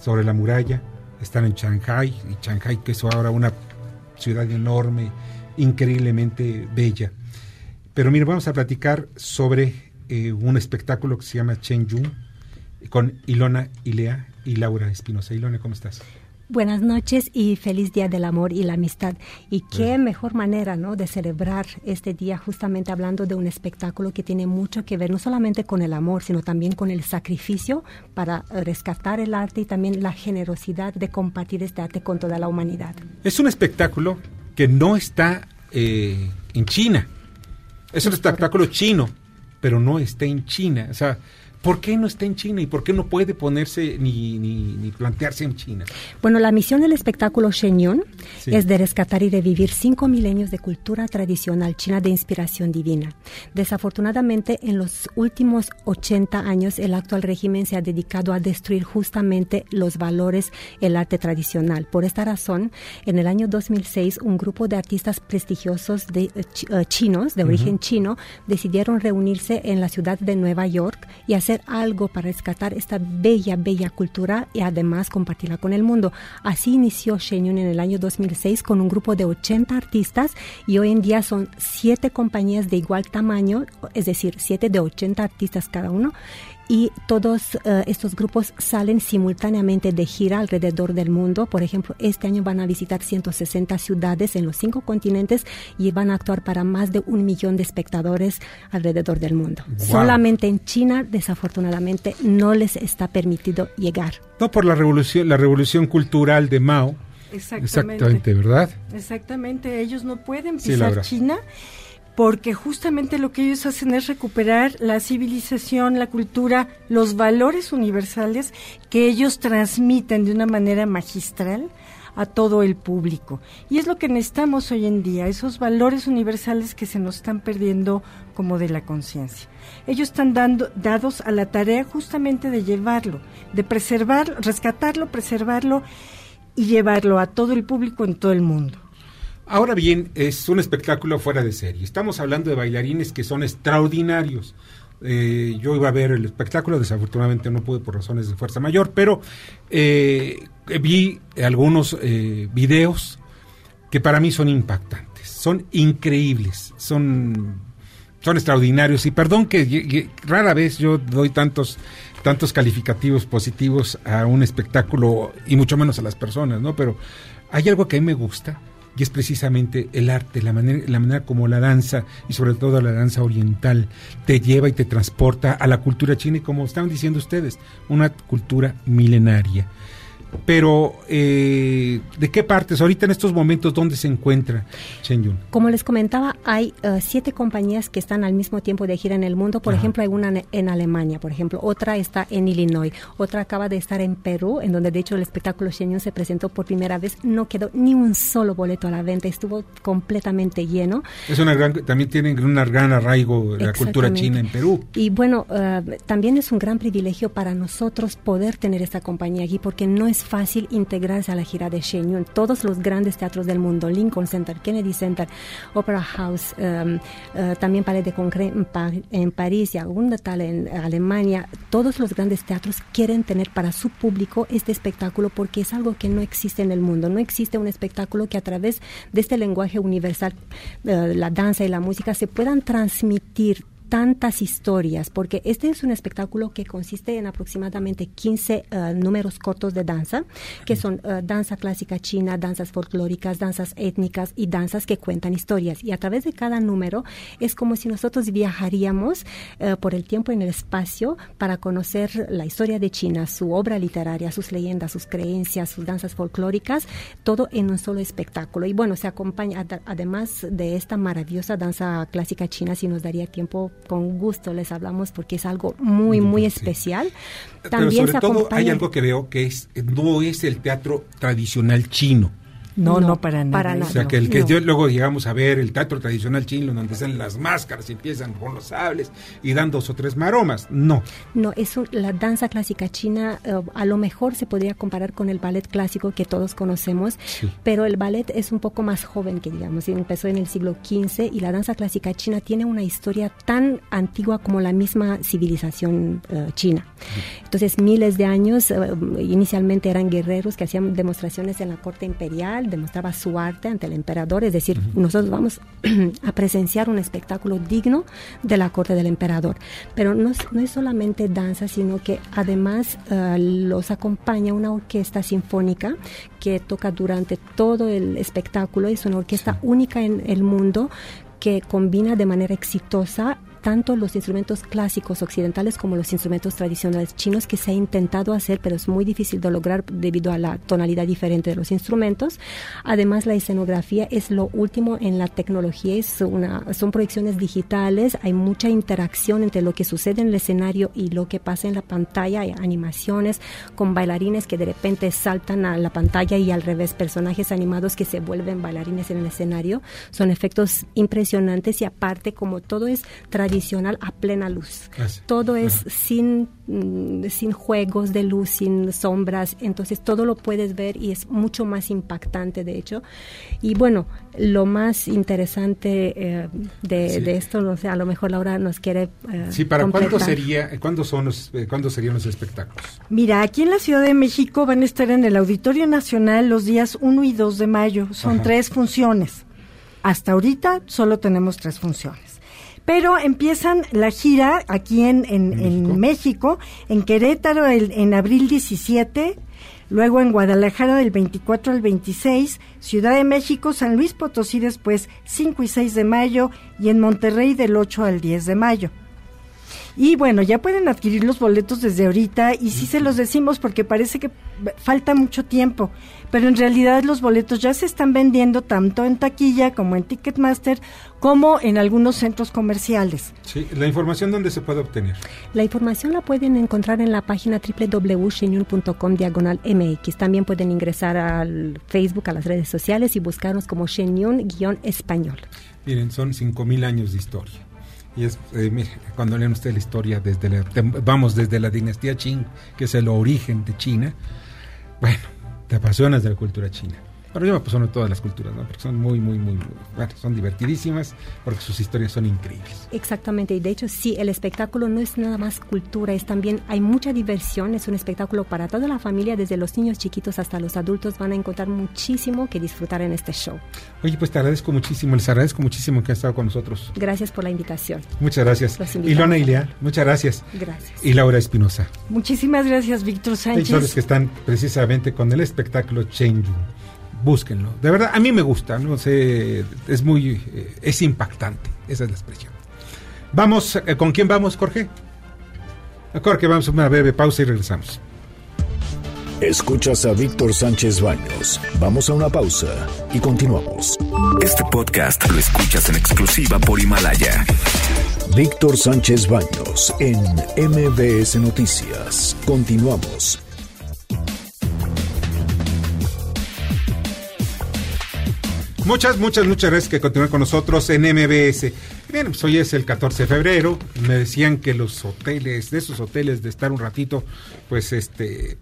sobre la muralla, están en Shanghai, y Shanghai que es ahora una ciudad enorme, increíblemente bella. Pero mire, vamos a platicar sobre eh, un espectáculo que se llama Chen Yun, con Ilona Ilea y Laura Espinosa. Ilona, ¿cómo estás? Buenas noches y feliz Día del Amor y la Amistad. Y qué mejor manera, ¿no?, de celebrar este día justamente hablando de un espectáculo que tiene mucho que ver no solamente con el amor, sino también con el sacrificio para rescatar el arte y también la generosidad de compartir este arte con toda la humanidad. Es un espectáculo que no está eh, en China. Es un espectáculo chino, pero no está en China. O sea, ¿por qué no está en China y por qué no puede ponerse ni, ni, ni plantearse en China? Bueno, la misión del espectáculo Shenyun Sí. es de rescatar y revivir cinco milenios de cultura tradicional china de inspiración divina. Desafortunadamente, en los últimos 80 años, el actual régimen se ha dedicado a destruir justamente los valores, el arte tradicional. Por esta razón, en el año 2006, un grupo de artistas prestigiosos de, eh, chinos, de origen chino, decidieron reunirse en la ciudad de Nueva York y hacer algo para rescatar esta bella, bella cultura y además compartirla con el mundo. Así inició Shenyun en el año 2006 con un grupo de 80 artistas y hoy en día son siete compañías de igual tamaño, es decir, siete de 80 artistas cada uno y todos eh, estos grupos salen simultáneamente de gira alrededor del mundo. Por ejemplo, este año van a visitar 160 ciudades en los cinco continentes y van a actuar para más de un millón de espectadores alrededor del mundo. Wow. Solamente en China, desafortunadamente, no les está permitido llegar. No por la revolución, la revolución cultural de Mao. Exactamente. ¿verdad? Exactamente, ellos no pueden pisar. China porque justamente lo que ellos hacen es recuperar la civilización, la cultura, los valores universales que ellos transmiten de una manera magistral a todo el público. Y es lo que necesitamos hoy en día, esos valores universales que se nos están perdiendo como de la conciencia. Ellos están dando, dados a la tarea justamente de llevarlo, de preservar, rescatarlo, preservarlo y llevarlo a todo el público en todo el mundo. Ahora bien, es un espectáculo fuera de serie. Estamos hablando de bailarines que son extraordinarios. Eh, yo iba a ver el espectáculo, desafortunadamente no pude por razones de fuerza mayor, pero eh, vi algunos eh, videos que para mí son impactantes, son increíbles, son, son extraordinarios. Y perdón que rara vez yo doy tantos tantos calificativos positivos a un espectáculo y mucho menos a las personas, ¿no? Pero hay algo que a mí me gusta y es precisamente el arte, la manera, la manera como la danza y sobre todo la danza oriental te lleva y te transporta a la cultura china y como estaban diciendo ustedes, una cultura milenaria. Pero, eh, ¿de qué partes? Ahorita en estos momentos, ¿dónde se encuentra Chen Yun? Como les comentaba, hay eh, siete compañías que están al mismo tiempo de gira en el mundo. Por Ajá. ejemplo, hay una en, Alemania, por ejemplo, otra está en Illinois, otra acaba de estar en Perú, en donde de hecho el espectáculo Shenyun se presentó por primera vez. No quedó ni un solo boleto a la venta, estuvo completamente lleno. Es una gran, también tienen un gran arraigo de la cultura china en Perú. Y bueno, eh, también es un gran privilegio para nosotros poder tener esta compañía aquí porque no es fácil integrarse a la gira de Shenyun. Todos los grandes teatros del mundo, Lincoln Center, Kennedy Center, Opera House, em, eh, también Palais de Congrès en, Pa- en París y algún tal en Alemania, todos los grandes teatros quieren tener para su público este espectáculo porque es algo que no existe en el mundo. No existe un espectáculo que a través de este lenguaje universal, eh, la danza y la música, se puedan transmitir tantas historias, porque este es un espectáculo que consiste en aproximadamente 15 eh, números cortos de danza, que son eh, danza clásica china, danzas folclóricas, danzas étnicas y danzas que cuentan historias. Y a través de cada número es como si nosotros viajaríamos eh, por el tiempo en el espacio para conocer la historia de China, su obra literaria, sus leyendas, sus creencias, sus danzas folclóricas, todo en un solo espectáculo. Y bueno, se acompaña, ad- además de esta maravillosa danza clásica china, si nos daría tiempo, con gusto les hablamos porque es algo muy, muy especial. Pero También sobre se todo hay algo que veo que es no es el teatro tradicional chino. No, no, para nada. para O sea, que el que No. yo luego llegamos a ver el teatro tradicional chino donde están las máscaras y empiezan con los sables y dan dos o tres maromas. No. No, es un- la danza clásica china, eh, a lo mejor se podría comparar con el ballet clásico que todos conocemos, pero el ballet es un poco más joven que digamos, y empezó en el siglo XV y la danza clásica china tiene una historia tan antigua como la misma civilización eh, china. Entonces, miles de años, eh, inicialmente eran guerreros que hacían demostraciones en la corte imperial, demostraba su arte ante el emperador, es decir, nosotros vamos a presenciar un espectáculo digno de la corte del emperador. Pero no, es- no es solamente danza, sino que además eh, los acompaña una orquesta sinfónica que toca durante todo el espectáculo, es una orquesta única en el mundo que combina de manera exitosa tanto los instrumentos clásicos occidentales como los instrumentos tradicionales chinos que se ha intentado hacer, pero es muy difícil de lograr debido a la tonalidad diferente de los instrumentos. Además, la escenografía es lo último en la tecnología, es una, son proyecciones digitales, hay mucha interacción entre lo que sucede en el escenario y lo que pasa en la pantalla, hay animaciones con bailarines que de repente saltan a la pantalla y al revés, personajes animados que se vuelven bailarines en el escenario, son efectos impresionantes y aparte como todo es tradicional, tradicional a plena luz. Todo es sin, mm, sin juegos de luz, sin sombras, entonces todo lo puedes ver y es mucho más impactante, de hecho. Y bueno, lo más interesante eh, de, Sí. de esto, no sé, a lo mejor Laura nos quiere... eh, Sí, ¿para cuándo completar. sería, eh, cuándo son los, eh, cuándo serían los espectáculos? Mira, aquí en la Ciudad de México van a estar en el Auditorio Nacional los días 1 y 2 de mayo. Son Ajá. tres funciones. Hasta ahorita solo tenemos tres funciones. Pero empiezan la gira aquí en, en- en México, en Querétaro el- en abril 17, luego en Guadalajara del 24 al 26, Ciudad de México, San Luis Potosí después 5 y 6 de mayo y en Monterrey del 8 al 10 de mayo. Y bueno, ya pueden adquirir los boletos desde ahorita y sí se los decimos porque parece que falta mucho tiempo, pero en realidad los boletos ya se están vendiendo tanto en taquilla como en Ticketmaster como en algunos centros comerciales. Sí, la información dónde se puede obtener. La información la pueden encontrar en la página www.shenyun.com diagonal MX. También pueden ingresar al Facebook, a las redes sociales y buscarnos como Shenyun-español. Miren, son 5000 años de historia. Y es, eh, mire, cuando leen ustedes la historia desde la, vamos desde la dinastía Qing, que es el origen de China, bueno, te apasionas de la cultura china. Pero yo me apasiono de todas las culturas, ¿no? Porque son muy, muy, muy, muy- bueno, son divertidísimas, porque sus historias son increíbles. Exactamente, y de hecho sí, el espectáculo no es nada más cultura, es también, hay mucha diversión, es un espectáculo para toda la familia, desde los niños chiquitos hasta los adultos van a encontrar muchísimo que disfrutar en este show. Oye, pues te agradezco muchísimo, les agradezco muchísimo que han estado con nosotros. Gracias por la invitación. Muchas gracias. Invitamos. Ilona Ileal, muchas gracias. Gracias. Y Laura Espinosa. Muchísimas gracias, Víctor Ellos Sánchez. que están precisamente con el espectáculo Changing. Búsquenlo. De verdad, a mí me gusta, no sé, es muy, eh, es impactante, esa es la expresión. Vamos, eh, ¿con quién vamos, Jorge? Jorge, vamos a una breve pausa y regresamos. Escuchas a Víctor Sánchez Baños. Vamos a una pausa y continuamos. Este podcast lo escuchas en exclusiva por Himalaya. Víctor Sánchez Baños en MBS Noticias. Continuamos. Muchas, muchas, muchas gracias que continúen con nosotros en MBS. Bien, pues hoy es el 14 de febrero. Me decían que los hoteles, de esos hoteles de estar un ratito, pues este,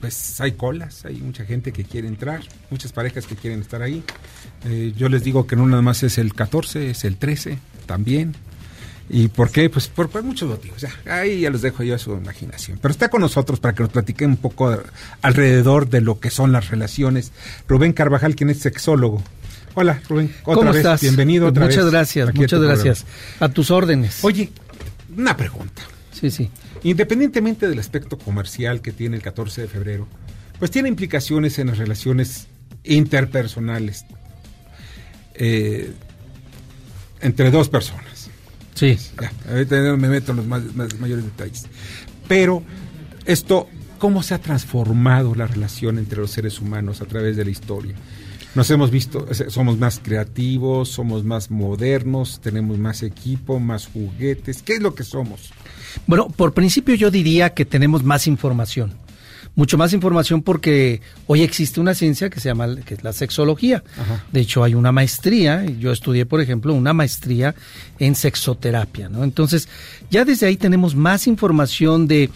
pues hay colas, hay mucha gente que quiere entrar, muchas parejas que quieren estar ahí. Eh, yo les digo que no nada más es el 14, es el 13 también. ¿Y por qué? Pues por, muchos motivos. Ya, ahí ya los dejo yo a su imaginación. Pero está con nosotros para que nos platique un poco alrededor de lo que son las relaciones. Rubén Carvajal, quien es sexólogo. Hola, Rubén. Otra ¿Cómo vez, estás? Bienvenido otra Muchas vez gracias, a muchas tu gracias. A tus órdenes. Oye, una pregunta. Sí, sí. Independientemente del aspecto comercial que tiene el 14 de febrero, pues tiene implicaciones en las relaciones interpersonales eh, entre dos personas. Sí. Ya, ahorita me meto en los más, más- mayores detalles. Pero esto, ¿cómo se ha transformado la relación entre los seres humanos a través de la historia? Nos hemos visto, somos más creativos, somos más modernos, tenemos más equipo, más juguetes. ¿Qué es lo que somos? Bueno, por principio yo diría que tenemos más información. Mucho más información porque hoy existe una ciencia que se llama que es la sexología. Ajá. De hecho, hay una maestría, yo estudié, por ejemplo, una maestría en sexoterapia, ¿no? Entonces, ya desde ahí tenemos más información de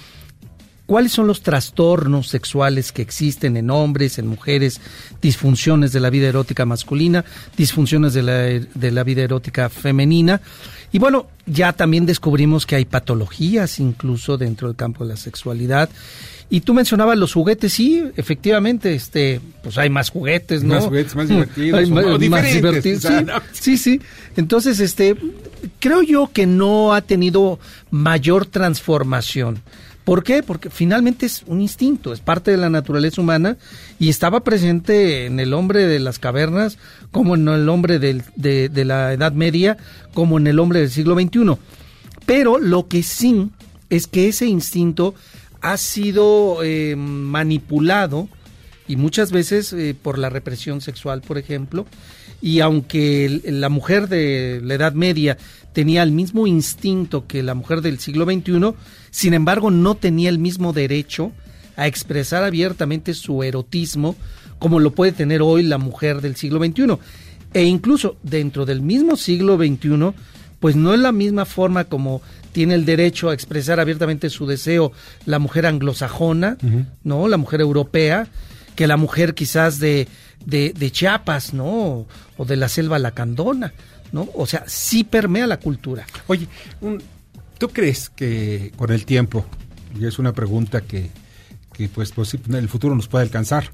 cuáles son los trastornos sexuales que existen en hombres, en mujeres, disfunciones de la vida erótica masculina, disfunciones de la, de la vida erótica femenina. Y bueno, ya también descubrimos que hay patologías incluso dentro del campo de la sexualidad. Y tú mencionabas los juguetes, sí, efectivamente, este, pues hay más juguetes, ¿no? Más juguetes, más divertidos, Hay más, divertidos, sí, sí, sí. Entonces, este, creo yo que no ha tenido mayor transformación. ¿Por qué? Porque finalmente es un instinto, es parte de la naturaleza humana y estaba presente en el hombre de las cavernas, como en el hombre de la Edad Media, como en el hombre del siglo XXI. Pero lo que sí es que ese instinto ha sido eh, manipulado y muchas veces eh, por la represión sexual, por ejemplo, y aunque la mujer de la Edad Media tenía el mismo instinto que la mujer del siglo XXI, sin embargo no tenía el mismo derecho a expresar abiertamente su erotismo como lo puede tener hoy la mujer del siglo XXI. E incluso dentro del mismo siglo XXI, pues no es la misma forma como tiene el derecho a expresar abiertamente su deseo la mujer anglosajona, ¿no? La mujer europea, que la mujer quizás de, de, de Chiapas, ¿no? O de la selva lacandona, ¿no? O sea, sí permea la cultura. Oye, un- ¿tú crees que con el tiempo, y es una pregunta que, que pues, pues, el futuro nos puede alcanzar,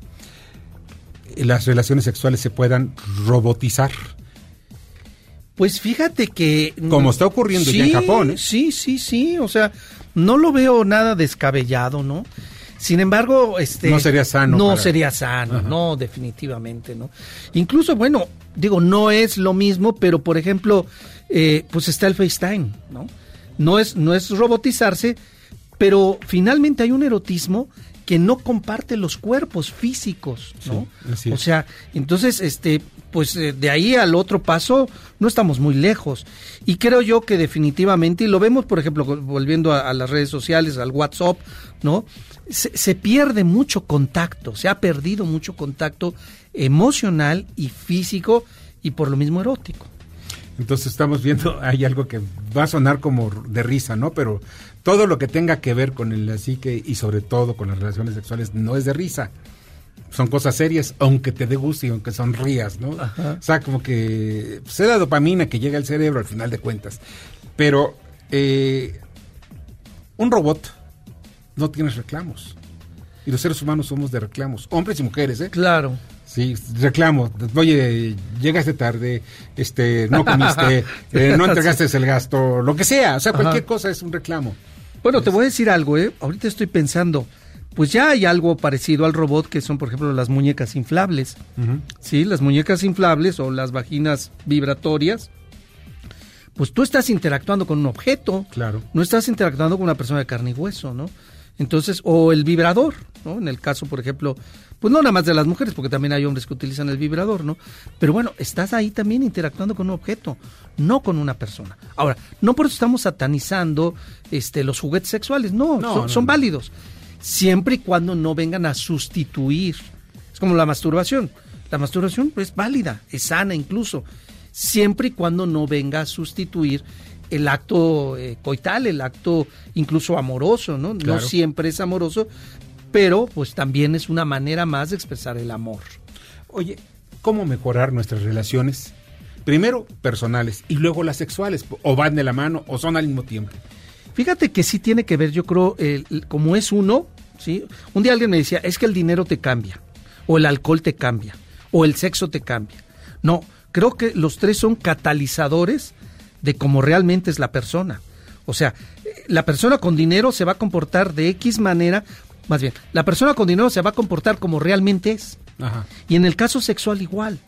las relaciones sexuales se puedan robotizar? Pues fíjate que... Como está ocurriendo ya en Japón, ¿eh? Sí, sí, sí, o sea, no lo veo nada descabellado, ¿no? Sin embargo, este... No sería sano No para- sería sano, Ajá. no, definitivamente, ¿no? Incluso, bueno, digo, no es lo mismo, pero por ejemplo, eh, pues está el FaceTime, ¿no? No es, no es robotizarse, pero finalmente hay un erotismo que no comparte los cuerpos físicos, ¿no? Sí, o sea, entonces, este, pues eh, de ahí al otro paso no estamos muy lejos. Y creo yo que definitivamente, y lo vemos, por ejemplo, vol- volviendo a, a las redes sociales, al WhatsApp, ¿no? Se, se pierde mucho contacto, se ha perdido mucho contacto emocional y físico y por lo mismo erótico. Entonces estamos viendo, hay algo que va a sonar como de risa, ¿no? Pero todo lo que tenga que ver con el psique y sobre todo con las relaciones sexuales no es de risa. Son cosas serias, aunque te dé gusto y aunque sonrías, ¿no? Ajá. O sea, como que pues, es la dopamina que llega al cerebro al final de cuentas. Pero eh, un robot no tiene reclamos. Y los seres humanos somos de reclamos, hombres y mujeres, ¿eh? Claro. Sí, reclamo. Oye, llegaste tarde, este, no comiste, eh, no entregaste el gasto, lo que sea. O sea, cualquier Ajá. cosa es un reclamo. Bueno, te voy a decir algo, ¿eh? Ahorita estoy pensando, pues ya hay algo parecido al robot que son, por ejemplo, las muñecas inflables. Sí, las muñecas inflables o las vaginas vibratorias. Pues tú estás interactuando con un objeto. Claro. No estás interactuando con una persona de carne y hueso, ¿no? Entonces, o el vibrador, ¿no? En el caso, por ejemplo, pues no nada más de las mujeres, porque también hay hombres que utilizan el vibrador, ¿no? Pero bueno, estás ahí también interactuando con un objeto, no con una persona. Ahora, no por eso estamos satanizando este, los juguetes sexuales, no, No, son, no, son no. válidos, siempre y cuando no vengan a sustituir. Es como la masturbación. La masturbación es válida, es sana incluso, siempre y cuando no venga a sustituir el acto eh, coital, el acto incluso amoroso, ¿no? No siempre es amoroso, pero pues también es una manera más de expresar el amor. Oye, ¿cómo mejorar nuestras relaciones? Primero personales y luego las sexuales, o van de la mano o son al mismo tiempo. Fíjate que sí tiene que ver, yo creo, como es uno, ¿sí? Un día alguien me decía, es que el dinero te cambia, o el alcohol te cambia, o el sexo te cambia. No, creo que los tres son catalizadores de cómo realmente es la persona. O sea, eh, la persona con dinero se va a comportar de X manera, más bien, la persona con dinero se va a comportar como realmente es. Ajá. Y en el caso sexual igual.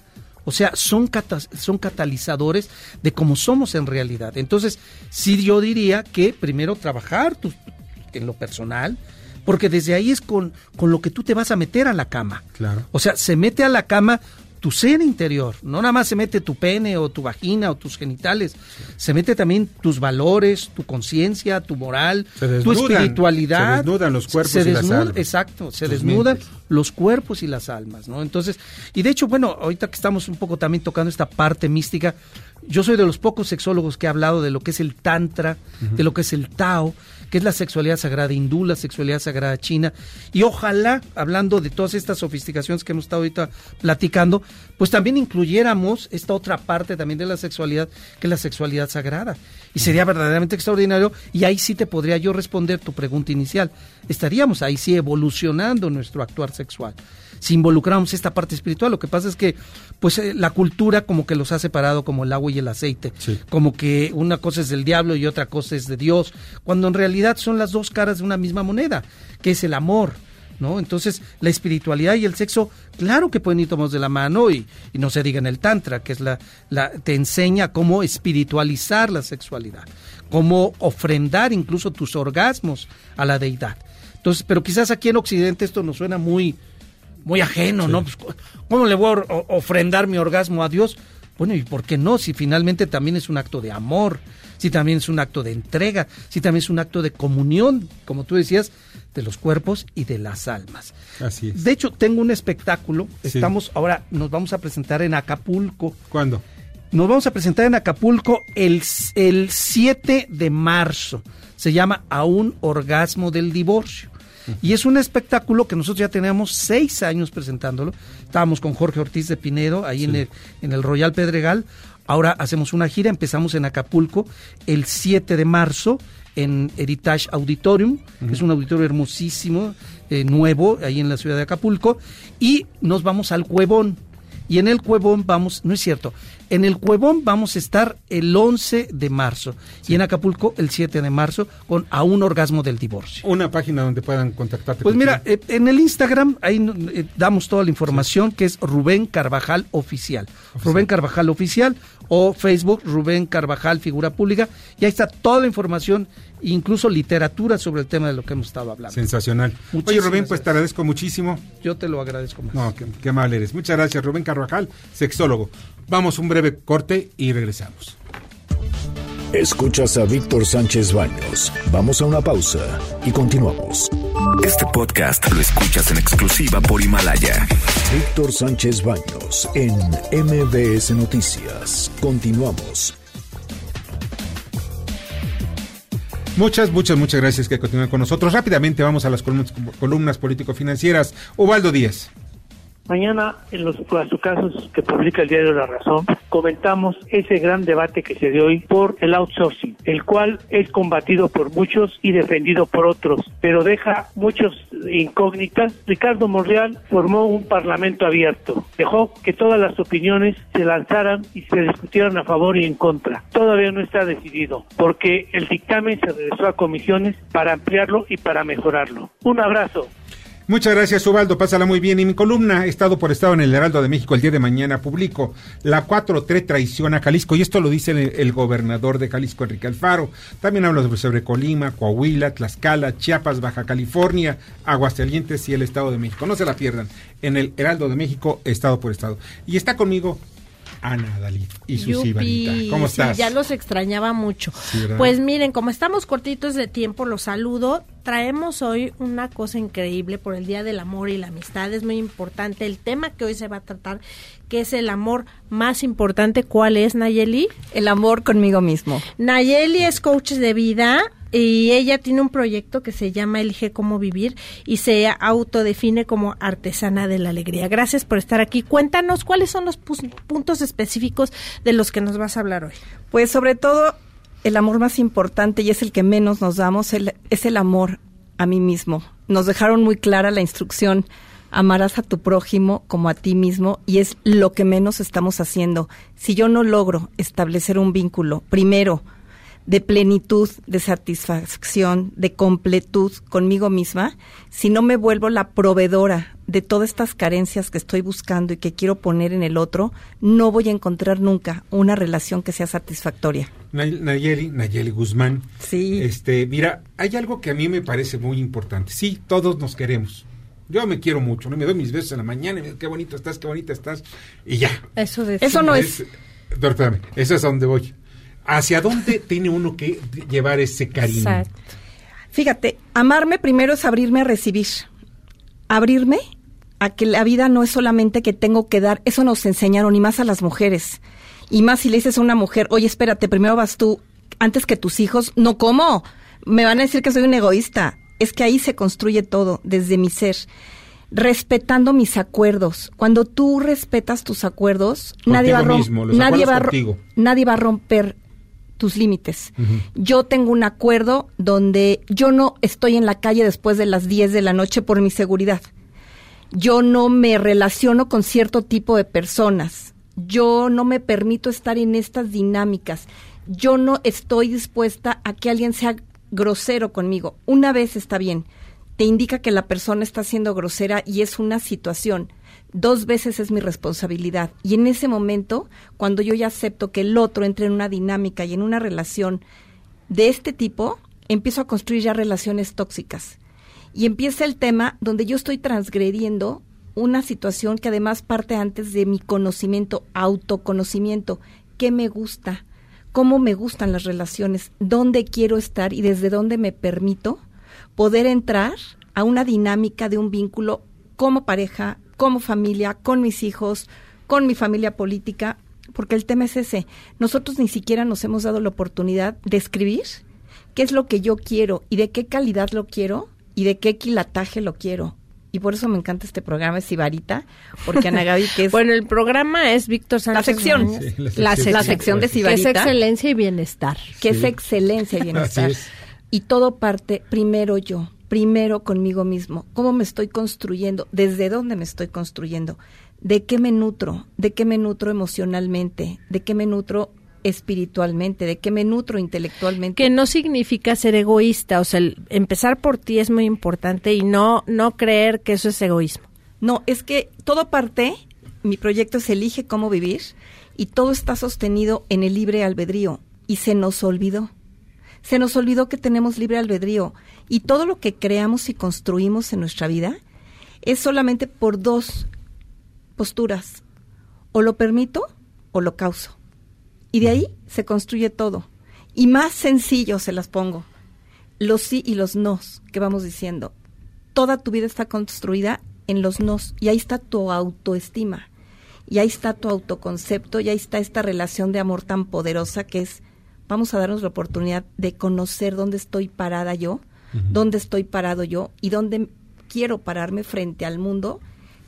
O sea, son, cata- son catalizadores de cómo somos en realidad. Entonces, sí yo diría que primero trabajar tu- en lo personal, porque desde ahí es con, con lo que tú te vas a meter a la cama. Claro. O sea, se mete a la cama tu ser interior, no nada más se mete tu pene o tu vagina o tus genitales, se mete también tus valores, tu conciencia, tu moral, tu espiritualidad. se desnudan los cuerpos se y las almas. Exacto, se desnudan mentes. los cuerpos y las almas, ¿no? Entonces, y de hecho, bueno, ahorita que estamos un poco también tocando esta parte mística, yo soy de los pocos sexólogos que ha hablado de lo que es el tantra, de lo que es el Tao, que es la sexualidad sagrada hindú, la sexualidad sagrada china, y ojalá, hablando de todas estas sofisticaciones que hemos estado ahorita platicando, pues también incluyéramos esta otra parte también de la sexualidad, que es la sexualidad sagrada. Y sería verdaderamente extraordinario, y ahí sí te podría yo responder tu pregunta inicial. Estaríamos ahí sí evolucionando nuestro actuar sexual. Si involucramos esta parte espiritual, lo que pasa es que pues eh, la cultura como que los ha separado como el agua y el aceite, como que una cosa es del diablo y otra cosa es de Dios, cuando en realidad son las dos caras de una misma moneda, que es el amor. ¿No? Entonces, la espiritualidad y el sexo, claro que pueden ir tomados de la mano y, y no se diga en el Tantra, que es la, la, te enseña cómo espiritualizar la sexualidad, cómo ofrendar incluso tus orgasmos a la deidad. Entonces, pero quizás aquí en Occidente esto nos suena muy, muy ajeno, ¿no? Pues, ¿Cómo le voy a ofrendar mi orgasmo a Dios? Bueno, ¿y por qué no? Si finalmente también es un acto de amor, si también es un acto de entrega, si también es un acto de comunión, como tú decías, de los cuerpos y de las almas. Así es. De hecho, tengo un espectáculo, Sí. estamos ahora, nos vamos a presentar en Acapulco. ¿Cuándo? Nos vamos a presentar en Acapulco el, el 7 de marzo. Se llama A un orgasmo del divorcio. Y es un espectáculo que nosotros ya teníamos seis años presentándolo. Estábamos con Jorge Ortiz de Pinedo, ahí en, el, en el Royal Pedregal. Ahora hacemos una gira, empezamos en Acapulco el 7 de marzo en Heritage Auditorium, que es un auditorio hermosísimo, eh, nuevo, ahí en la ciudad de Acapulco, y nos vamos al Cuevón. Y en el Cuevón vamos, no es cierto, en el Cuevón vamos a estar el 11 de marzo y en Acapulco el 7 de marzo con A un orgasmo del divorcio. Una página donde puedan contactarte. Pues mira, eh, en el Instagram ahí eh, damos toda la información que es Rubén Carvajal Oficial. Rubén Carvajal Oficial o Facebook Rubén Carvajal Figura Pública y ahí está toda la información, incluso literatura sobre el tema de lo que hemos estado hablando. Sensacional. Oye Rubén, pues te agradezco muchísimo. Yo te lo agradezco más. No, qué, qué mal eres. Muchas gracias Rubén Carvajal, sexólogo. Vamos un breve corte y regresamos. Escuchas a Víctor Sánchez Baños. Vamos a una pausa y continuamos. Este podcast lo escuchas en exclusiva por Himalaya. Víctor Sánchez Baños en MBS Noticias. Continuamos. Muchas, muchas, muchas gracias que continúen con nosotros. Rápidamente vamos a las columnas, columnas político-financieras. Ubaldo Díaz. Mañana, en los casos que publica el diario La Razón, comentamos ese gran debate que se dio hoy por el outsourcing, el cual es combatido por muchos y defendido por otros, pero deja muchas incógnitas. Ricardo Monreal formó un parlamento abierto, dejó que todas las opiniones se lanzaran y se discutieran a favor y en contra. Todavía no está decidido, porque el dictamen se regresó a comisiones para ampliarlo y para mejorarlo. Un abrazo. Muchas gracias, Ubaldo. Pásala muy bien. Y mi columna, Estado por Estado en el Heraldo de México, el día de mañana publico la 4-3 traición a Jalisco. Y esto lo dice el, el, gobernador de Jalisco, Enrique Alfaro. También habla sobre, sobre Colima, Coahuila, Tlaxcala, Chiapas, Baja California, Aguascalientes y el Estado de México. No se la pierdan. En el Heraldo de México, Estado por Estado. Y está conmigo Ana Dalí y su Sibarita. ¿Cómo estás? Sí, ya los extrañaba mucho. Pues miren, como estamos cortitos de tiempo, los saludo. Traemos hoy una cosa increíble por el Día del Amor y la Amistad. Es muy importante el tema que hoy se va a tratar, que es el amor más importante. ¿Cuál es, Nayeli? El amor conmigo mismo. Nayeli es coach de vida y ella tiene un proyecto que se llama Elige cómo vivir y se autodefine como artesana de la alegría. Gracias por estar aquí. Cuéntanos cuáles son los puntos específicos de los que nos vas a hablar hoy. Pues sobre todo el amor más importante y es el que menos nos damos es el amor a mí mismo. Nos dejaron muy clara la instrucción amarás a tu prójimo como a ti mismo y es lo que menos estamos haciendo. Si yo no logro establecer un vínculo, primero, de plenitud, de satisfacción, de completud conmigo misma, si no me vuelvo la proveedora de todas estas carencias que estoy buscando y que quiero poner en el otro, no voy a encontrar nunca una relación que sea satisfactoria. Nayeli, Nayeli Guzmán. Sí. Este, mira, hay algo que a mí me parece muy importante. Sí, todos nos queremos. Yo me quiero mucho, ¿no? Me doy mis besos en la mañana y me digo, qué bonito estás, qué bonita estás. Y ya. Eso, de Eso no es... es... Pero espérame, eso es a donde voy. ¿Hacia dónde tiene uno que llevar ese cariño? Exacto. Fíjate, amarme primero es abrirme a recibir. Abrirme a que la vida no es solamente que tengo que dar, eso nos enseñaron y más a las mujeres. Y más si le dices a una mujer, oye, espérate, primero vas tú antes que tus hijos. No, ¿cómo? Me van a decir que soy un egoísta. Es que ahí se construye todo, desde mi ser. Respetando mis acuerdos. Cuando tú respetas tus acuerdos, nadie va, mismo, nadie, va contigo. nadie va a romper tus límites. Uh -huh. Yo tengo un acuerdo donde yo no estoy en la calle después de las 10 de la noche por mi seguridad. Yo no me relaciono con cierto tipo de personas. Yo no me permito estar en estas dinámicas. Yo no estoy dispuesta a que alguien sea grosero conmigo. Una vez está bien. Te indica que la persona está siendo grosera y es una situación dos veces es mi responsabilidad. Y en ese momento, cuando yo ya acepto que el otro entre en una dinámica y en una relación de este tipo, empiezo a construir ya relaciones tóxicas. Y empieza el tema donde yo estoy transgrediendo una situación que además parte antes de mi conocimiento, autoconocimiento, qué me gusta, cómo me gustan las relaciones, dónde quiero estar y desde dónde me permito poder entrar a una dinámica de un vínculo como pareja, como familia, con mis hijos, con mi familia política, porque el tema es ese. Nosotros ni siquiera nos hemos dado la oportunidad de escribir qué es lo que yo quiero y de qué calidad lo quiero y de qué quilataje lo quiero. Y por eso me encanta este programa, es Sibarita, porque Ana Gaby, que es... bueno, el programa es Víctor la Sánchez. sección, la, sección, la sección de Que es Sibarita. excelencia y bienestar. que es excelencia y bienestar. Así es. Y todo parte primero yo, primero conmigo mismo. ¿Cómo me estoy construyendo? ¿Desde dónde me estoy construyendo? ¿De qué me nutro? ¿De qué me nutro emocionalmente? ¿De qué me nutro espiritualmente? ¿De qué me nutro intelectualmente? Que no significa ser egoísta, o sea, el- empezar por ti es muy importante y no no creer que eso es egoísmo. No, es que todo parte, mi proyecto es Elige cómo vivir y todo está sostenido en el libre albedrío y se nos olvidó. Se nos olvidó que tenemos libre albedrío y todo lo que creamos y construimos en nuestra vida es solamente por dos posturas. O lo permito o lo causo. Y de ahí se construye todo. Y más sencillo se las pongo. Los sí y los nos que vamos diciendo. Toda tu vida está construida en los nos. Y ahí está tu autoestima. Y ahí está tu autoconcepto. Y ahí está esta relación de amor tan poderosa que es, vamos a darnos la oportunidad de conocer dónde estoy parada yo, dónde estoy parado yo y dónde quiero pararme frente al mundo,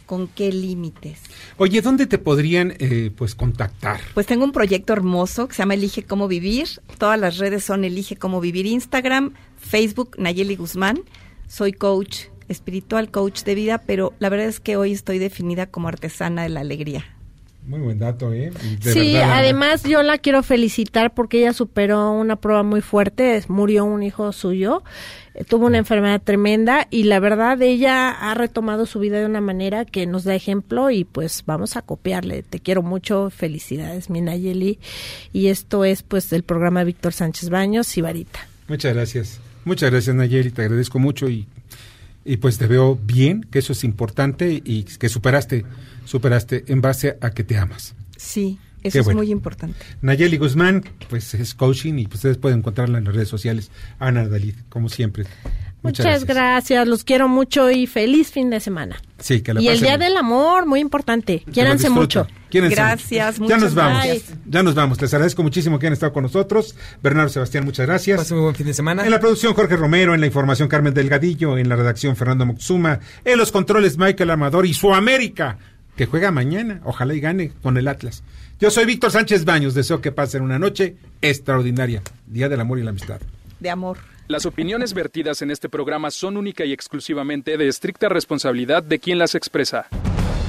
con qué límites. Oye, ¿dónde te podrían eh, pues contactar? Pues tengo un proyecto hermoso que se llama Elige Cómo Vivir. Todas las redes son Elige Cómo Vivir. Instagram, Facebook, Nayeli Guzmán. Soy coach espiritual, coach de vida, pero la verdad es que hoy estoy definida como artesana de la alegría. Muy buen dato, ¿eh? De sí, verdad, además yo la quiero felicitar porque ella superó una prueba muy fuerte, murió un hijo suyo, eh, tuvo una enfermedad tremenda y la verdad ella ha retomado su vida de una manera que nos da ejemplo y pues vamos a copiarle. Te quiero mucho, felicidades, mi Nayeli. Y esto es pues el programa Víctor Sánchez Baños, Sibarita. Muchas gracias. Muchas gracias, Nayeli. Te agradezco mucho y, y pues te veo bien, que eso es importante y que superaste, superaste en base a que te amas. Sí, eso Qué es bueno. muy importante. Nayeli Guzmán, pues es coaching y pues, ustedes pueden encontrarla en las redes sociales. Ana Dalí, como siempre. Muchas, gracias. los quiero mucho y feliz fin de semana. Sí, que la Y el Día del Amor, muy importante. Quiéranse mucho. Gracias. Ya muchas nos vamos. gracias. Ya nos vamos. Les agradezco muchísimo que han estado con nosotros. Bernardo Sebastián, muchas gracias. Pasen muy buen fin de semana. En la producción Jorge Romero, en la información Carmen Delgadillo, en la redacción Fernando Moxuma, en los controles Michael Amador y su América, que juega mañana, ojalá y gane con el Atlas. Yo soy Víctor Sánchez Baños, deseo que pasen una noche extraordinaria, Día del Amor y la Amistad. De amor. Las opiniones vertidas en este programa son única y exclusivamente de estricta responsabilidad de quien las expresa.